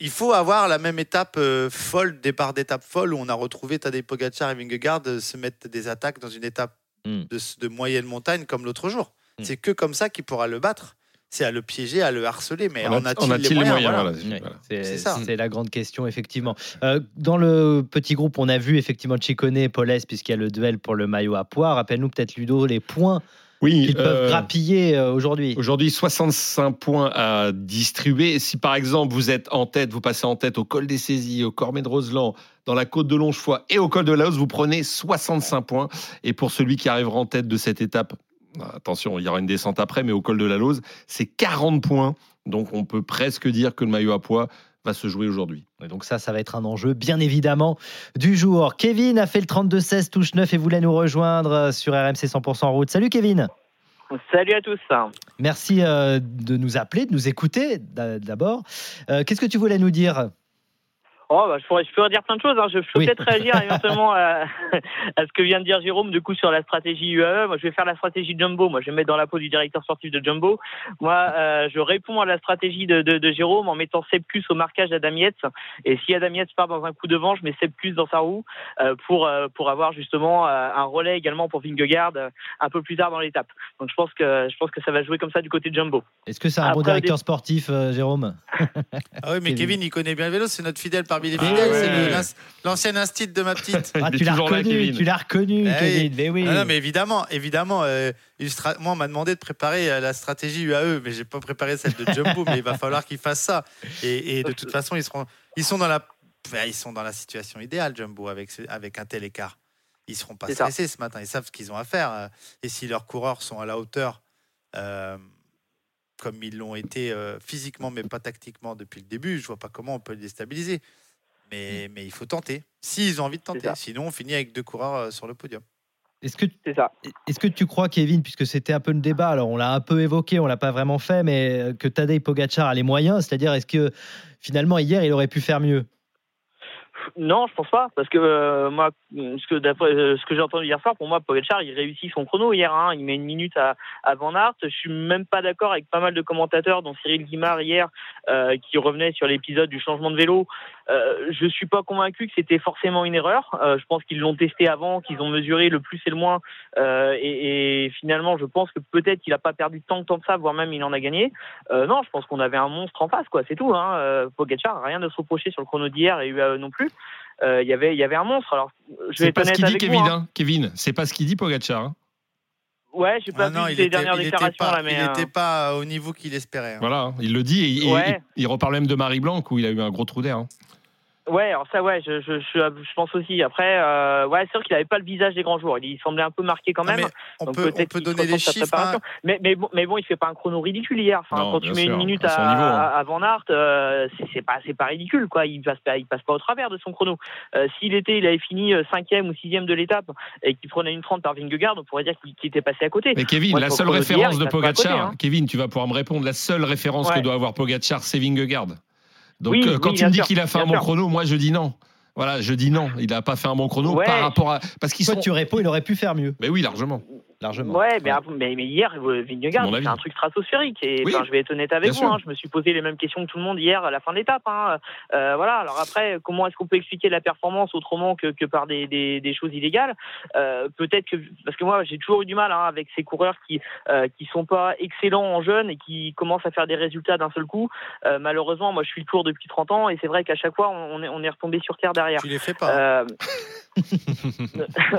il faut avoir la même étape euh, folle, départ d'étape folle, où on a retrouvé Tadej Pogacar et Vingegaard euh, se mettre des attaques dans une étape Hmm. de, de moyenne montagne comme l'autre jour. Mm. C'est que comme ça qu'il pourra le battre. C'est à le piéger, à le harceler. Mais a- a-t-il les les moyens, moyens, Voilà. voilà. Ouais, Voilà. C'est C'est ça. c'est la grande question, effectivement. Euh, dans le petit groupe, on a vu effectivement Chicone et Paulès, puisqu'il y a le duel pour le maillot à poids. Rappelle-nous peut-être, Ludo, les points Oui, qu'ils peuvent euh, grappiller euh, aujourd'hui. Aujourd'hui, 65 points à distribuer. Si par exemple vous êtes en tête, vous passez en tête au col des saisies, au Cormet de Roseland, dans la côte de Longefoy et au col de Laos, vous prenez 65 points. Et pour celui qui arrivera en tête de cette étape, attention, il y aura une descente après, mais au col de la Lose, c'est 40 points. Donc on peut presque dire que le maillot à poids va se jouer aujourd'hui. Et Donc ça, ça va être un enjeu, bien évidemment, du jour. Kevin a fait le 32-16, touche 9 et voulait nous rejoindre euh, sur RMC 100% route. Salut Kevin Salut à tous. Merci euh, de nous appeler, de nous écouter d'a- d'abord. Euh, Qu'est-ce que tu voulais nous dire? Oh, bah, je, pourrais, je pourrais dire plein de choses. hein. Je, je peux Oui. peut-être réagir éventuellement à, à ce que vient de dire Jérôme, du coup, sur la stratégie UAE. Moi, je vais faire la stratégie Jumbo. Moi, je vais me mettre dans la peau du directeur sportif de Jumbo. Moi, euh, je réponds à la stratégie de, de, de Jérôme en mettant Sepkus au marquage d'Adam. Et si Adam Yates part dans un coup de vent, je mets Sepkus dans sa roue euh, pour, euh, pour avoir justement euh, un relais également pour Vingegaard euh, un peu plus tard dans l'étape. Donc, je pense, que, je pense que ça va jouer comme ça du côté de Jumbo. Est-ce que c'est un bon directeur des- sportif, euh, Jérôme? Ah oui, mais [laughs] Kevin. Kevin, il connaît bien le vélo. C'est notre fidèle parmi les Ah fidèles. ouais. C'est le- l'ins- l'ancien instit de ma petite. Ah, tu l'as reconnu, Kevin. tu l'as reconnu, Eh Kevin. Mais oui. Non, non, mais évidemment, évidemment, euh, illustra- moi, on m'a demandé de préparer euh, la stratégie UAE, mais j'ai pas préparé celle de Jumbo, mais il va falloir qu'ils fassent ça. Et, et de toute façon, ils seront, ils sont dans la, enfin, ils sont dans la situation idéale, Jumbo, avec ce- avec un tel écart. Ils seront pas C'est ça. stressés ce matin. Ils savent ce qu'ils ont à faire. euh, Et si leurs coureurs sont à la hauteur, euh, comme ils l'ont été euh, physiquement, mais pas tactiquement depuis le début, je vois pas comment on peut les déstabiliser. Mais, mais il faut tenter. S'ils ont envie de tenter. Sinon, on finit avec deux coureurs euh, sur le podium. Est-ce que, ça. est-ce que tu crois, Kevin, puisque c'était un peu le débat, alors on l'a un peu évoqué, on l'a pas vraiment fait, mais euh, que Tadej Pogacar a les moyens, c'est-à-dire est-ce que finalement hier il aurait pu faire mieux? Non, je pense pas, parce que euh, moi, ce que d'après euh, ce que j'ai entendu hier soir, pour moi, Pogacar, il réussit son chrono hier. Hein, il met une minute à, à Van Aert. Je suis même pas d'accord avec pas mal de commentateurs, dont Cyril Guimard hier, euh, qui revenait sur l'épisode du changement de vélo. Euh, je suis pas convaincu que c'était forcément une erreur. Euh, je pense qu'ils l'ont testé avant, qu'ils ont mesuré le plus et le moins, euh, et, et finalement, je pense que peut-être qu'il a pas perdu tant de temps que ça, voire même il en a gagné. Euh, non, je pense qu'on avait un monstre en face, quoi. C'est tout. Hein. Euh, Pogacar, a rien de se reprocher sur le chrono d'hier et UAE non plus. Euh, Il y avait, il y avait un monstre. Alors, je vais pas ce qu'il dit, Kevin. vous. hein. hein. Kevin, c'est pas ce qu'il dit, Pogacar. hein. Ouais, j'ai pas Ah non, vu il ses était- dernières il déclarations pas- là, mais il euh, n'était pas au niveau qu'il espérait. hein. Voilà, il le dit. Et, et- Ouais. il, il reparle même de Marie Blanc où il a eu un gros trou d'air. hein. Ouais, alors ça, ouais, je, je, je, je pense aussi. Après, euh, ouais, c'est sûr qu'il n'avait pas le visage des grands jours. Il semblait un peu marqué quand même. on Donc peut, on peut-être peut donner sa chiffres. hein. Mais, mais, bon, mais bon, il fait pas un chrono ridicule hier. Enfin, Non, quand tu mets sûr, une minute à à, niveau, hein. à Van Aert, euh, c'est pas, ridicule, quoi. Il passe pas, il passe pas au travers de son chrono. Euh, S'il était, il avait fini euh, cinquième ou sixième de l'étape et qu'il prenait une 30 par Vingegaard, on pourrait dire qu'il était passé à côté. Mais Kevin, Moi, la seule référence de côté, Pogacar, hein. Kevin, tu vas pouvoir me répondre, la seule référence que doit avoir Pogacar, c'est Vingegaard. Donc Oui, euh, quand oui, tu me dis qu'il a fait un bon sûr. chrono, moi je dis non. Voilà, je dis non. Il n'a pas fait un bon chrono Ouais. par rapport à. Parce sont. tu réponds, il aurait pu faire mieux, Mais oui, largement. Largement. Ouais, mais, après- mais, mais hier, euh, Vingegaard, c'est un truc stratosphérique. Et Oui, enfin, je vais être honnête avec bien vous, hein, je me suis posé les mêmes questions que tout le monde hier à la fin de l'étape. Hein. Euh, voilà. Alors après, comment est-ce qu'on peut expliquer la performance autrement que, que par des, des, des choses illégales? Euh, Peut-être que parce que moi, j'ai toujours eu du mal hein, avec ces coureurs qui euh, qui sont pas excellents en jeune et qui commencent à faire des résultats d'un seul coup. Euh, malheureusement, moi, je suis le tour depuis 30 ans et c'est vrai qu'à chaque fois, on est on est retombé sur terre derrière. Tu les fais pas. [laughs]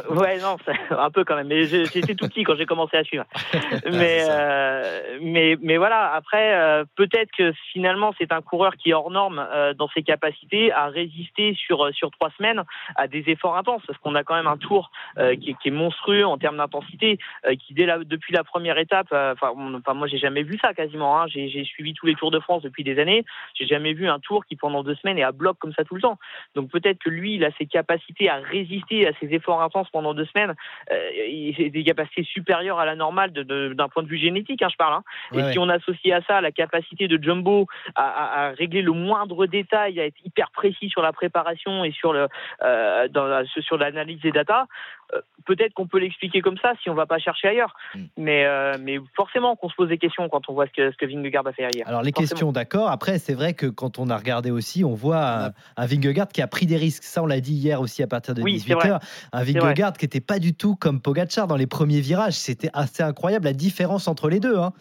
ouais, non, un peu quand même. Mais j'ai- j'étais tout petit quand j'ai commencé à suivre. [laughs] Mais, euh, mais, mais voilà. Après, euh, peut-être que finalement, c'est un coureur qui est hors norme euh, dans ses capacités à résister sur sur trois semaines à des efforts intenses, parce qu'on a quand même un tour qui, est, qui est monstrueux en termes d'intensité, qui dès la, depuis la première étape, enfin, enfin, moi, j'ai jamais vu ça quasiment. Hein. J'ai suivi tous les Tours de France depuis des années. J'ai jamais vu un tour qui pendant deux semaines est à bloc comme ça tout le temps. Donc peut-être que lui, il a ses capacités à résister à ces efforts intenses pendant deux semaines. Il a des capacités supérieures à la normale d'un point de vue génétique, hein, je parle. hein. Ouais, Et ouais. si on associe à ça la capacité de Jumbo à, à- à régler le moindre détail, à être hyper précis sur la préparation et sur le euh, dans sur l'analyse des datas, euh, peut-être qu'on peut l'expliquer comme ça si on va pas chercher ailleurs. Mm. Mais euh, mais forcément qu'on se pose des questions quand on voit ce que ce que Vingegaard a fait hier. Alors les Forcément. questions, d'accord. Après, c'est vrai que quand on a regardé aussi, on voit un, un Vingegaard qui a pris des risques. Ça, on l'a dit hier aussi à partir de Oui, c'est 18h. Un Vingegaard qui n'était pas du tout comme Pogacar dans les premiers virages. C'était assez incroyable la différence entre les deux. hein.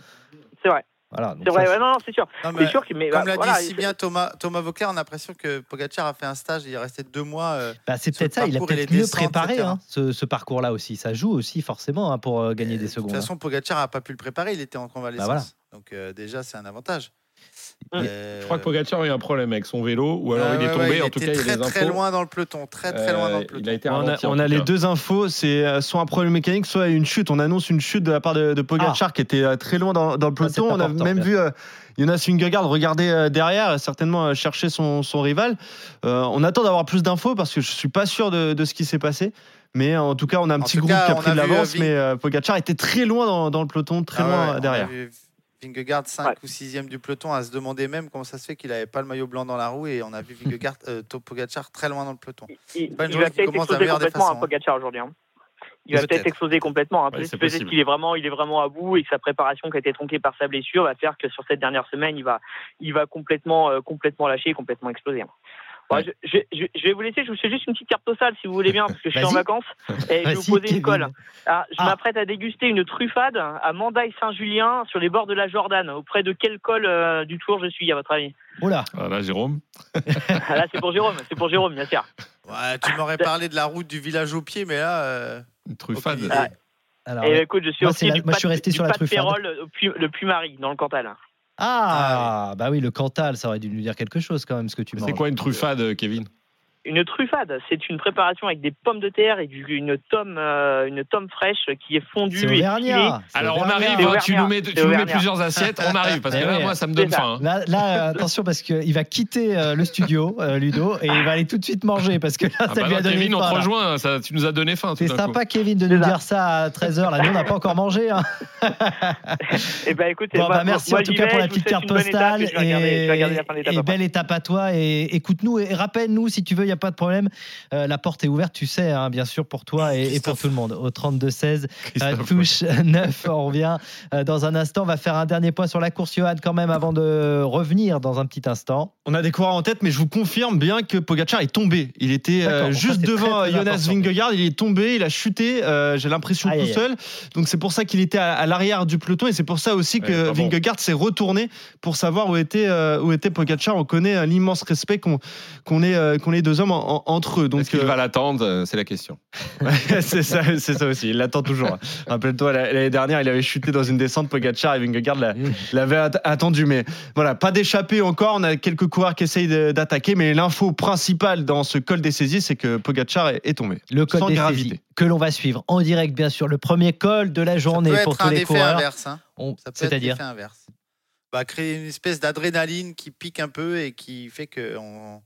C'est vrai. Voilà, C'est vrai, ouais, non, non, c'est sûr. Non, C'est mais sûr que mais Comme bah, l'a voilà, dit si bien Thomas, Thomas Vauclair, on a l'impression que Pogacar a fait un stage, il est resté deux mois. euh, Bah, c'est peut-être ça, il a peut-être les mieux descentes, préparé hein, ce, ce parcours-là aussi. Ça joue aussi forcément hein, pour euh, gagner des De secondes. toute hein. façon, Pogacar n'a pas pu le préparer, il était en convalescence. Bah voilà. Donc euh, déjà, c'est un avantage. Euh, Je crois que Pogacar a eu un problème avec son vélo, ou alors il est ouais, tombé. en tout était cas, il y très loin dans le peloton, très très loin dans Euh, le peloton. Il a été On a, les deux infos, c'est euh, soit un problème mécanique, soit une chute. On annonce une chute de la part de, de Pogacar qui était euh, très loin dans, dans le c'est peloton. On a même bien vu euh, Jonas Vingegaard regarder euh, derrière, et certainement euh, chercher son, son rival. Euh, on attend d'avoir plus d'infos parce que je suis pas sûr de, de ce qui s'est passé. Mais en tout cas, on a un En petit groupe cas, qui a pris a de l'avance, euh, mais euh, Pogacar était très loin dans, dans le peloton, très Ah ouais, loin ouais, euh, on a derrière. Vingegaard 5 ou 6e du peloton à se demander même comment ça se fait qu'il n'avait pas le maillot blanc dans la roue et on a vu Vingegaard, [laughs] euh, Top Pogacar très loin dans le peloton. il, pas une il journée va peut-être exploser complètement hein. Pogacar aujourd'hui. hein. Il va Peut-être. exploser complètement. hein. Ouais, Peut-être qu'il est vraiment, il est vraiment à bout et que sa préparation qui a été tronquée par sa blessure va faire que sur cette dernière semaine, il va, il va complètement, euh, complètement lâcher, complètement exploser. hein. Ouais. je, je- je- je vais vous laisser. Je vous fais juste une petite carte postale si vous voulez bien, parce que je suis en [laughs] vacances et je vais vous poser une colle. Ah, je Ah. m'apprête à déguster une truffade à Mandaille-Saint-Julien sur les bords de la Jordan. Auprès de quel col euh, du Tour je suis, à votre avis? Oula, Voilà, Jérôme. Ah, Là, c'est pour Jérôme. C'est pour Jérôme, bien sûr. Ouais, tu m'aurais parlé de la route du village au pied, mais là. euh, Une truffade. Ah, alors, et écoute, je suis Moi, au c'est pied la- du moi, je suis resté sur la truffade. Pérol, Puy- le Puy-Marie, dans le Cantal. Ah, bah oui, le Cantal, ça aurait dû nous dire quelque chose quand même ce que tu C'est quoi une truffade, Kevin? Une truffade, c'est une préparation avec des pommes de terre et du- une tome, euh, une tome fraîche qui est fondue C'est et Alors on arrive, hein, tu nous mets, tu nous mets plusieurs assiettes, on arrive, parce [laughs] que Mais là, ouais. moi, ça me donne ça. faim. hein. Là, là, euh, attention parce qu'il va quitter euh, le studio, euh, Ludo, et il va aller tout de suite manger parce que là, Ah ça bah lui a non, donné Kevin, on faim, te rejoint, ça, tu nous as donné faim. C'est coup. sympa, Kevin, de nous dire ça à 13h. Là, nous, on n'a pas encore mangé. hein. [laughs] Eh ben, écoute, Bon, bah, merci moi, en tout cas pour la petite carte postale. et et belle étape à toi. Et écoute-nous et rappelle-nous si tu veux, il n'y a pas de problème. Euh, la porte est ouverte, tu sais, hein, bien sûr, pour toi et, et pour tout le monde. Au 32-16, euh, touche [laughs] 9. On revient euh, dans un instant. On va faire un dernier point sur la course, Johan, quand même, avant de revenir dans un petit instant. On a des coureurs en tête, mais je vous confirme bien que Pogacar est tombé. Il était euh, ça, juste devant très, très Jonas. Vingegaard. Il est tombé, il a chuté. J'ai l'impression tout seul. Donc c'est pour ça qu'il était à, à l'arrière du peloton et c'est pour ça aussi que Ouais. Vingegaard s'est retourné pour savoir où était où était Pogacar. On connaît l'immense respect qu'on qu'on ait qu'on ait deux hommes en- en- entre eux. Donc, Est-ce qu'il euh, va l'attendre euh, C'est la question. [laughs] C'est ça, c'est ça aussi. Il l'attend toujours. Rappelle-toi, la- l'année dernière, il avait chuté dans une descente. Pogacar et Vingegaard l'a- l'avaient at- attendu. Mais voilà, pas d'échappée encore. On a quelques coureurs qui essayent de- d'attaquer. Mais l'info principale dans ce col des saisies, c'est que Pogacar est, est tombé. Le col Sans des gravité. saisies que l'on va suivre en direct, bien sûr. Le premier col de la journée peut pour être tous un les effet coureurs. inverse. hein. On- Ça peut être C'est-à-dire inverse. Bah, créer une espèce d'adrénaline qui pique un peu et qui fait qu'on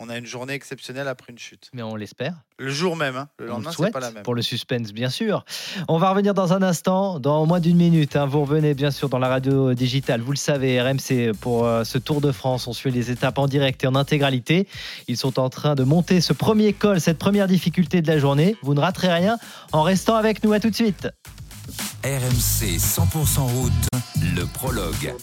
on a une journée exceptionnelle après une chute. Mais on l'espère. Le jour même, hein. le On le lendemain, c'est pas la même. pour le suspense, bien sûr. On va revenir dans un instant, dans moins d'une minute. hein. Vous revenez bien sûr dans la radio digitale. Vous le savez, RMC pour euh, ce Tour de France. On suit les étapes en direct et en intégralité. Ils sont en train de monter ce premier col, cette première difficulté de la journée. Vous ne raterez rien en restant avec nous. À tout de suite. RMC 100% route, le prologue.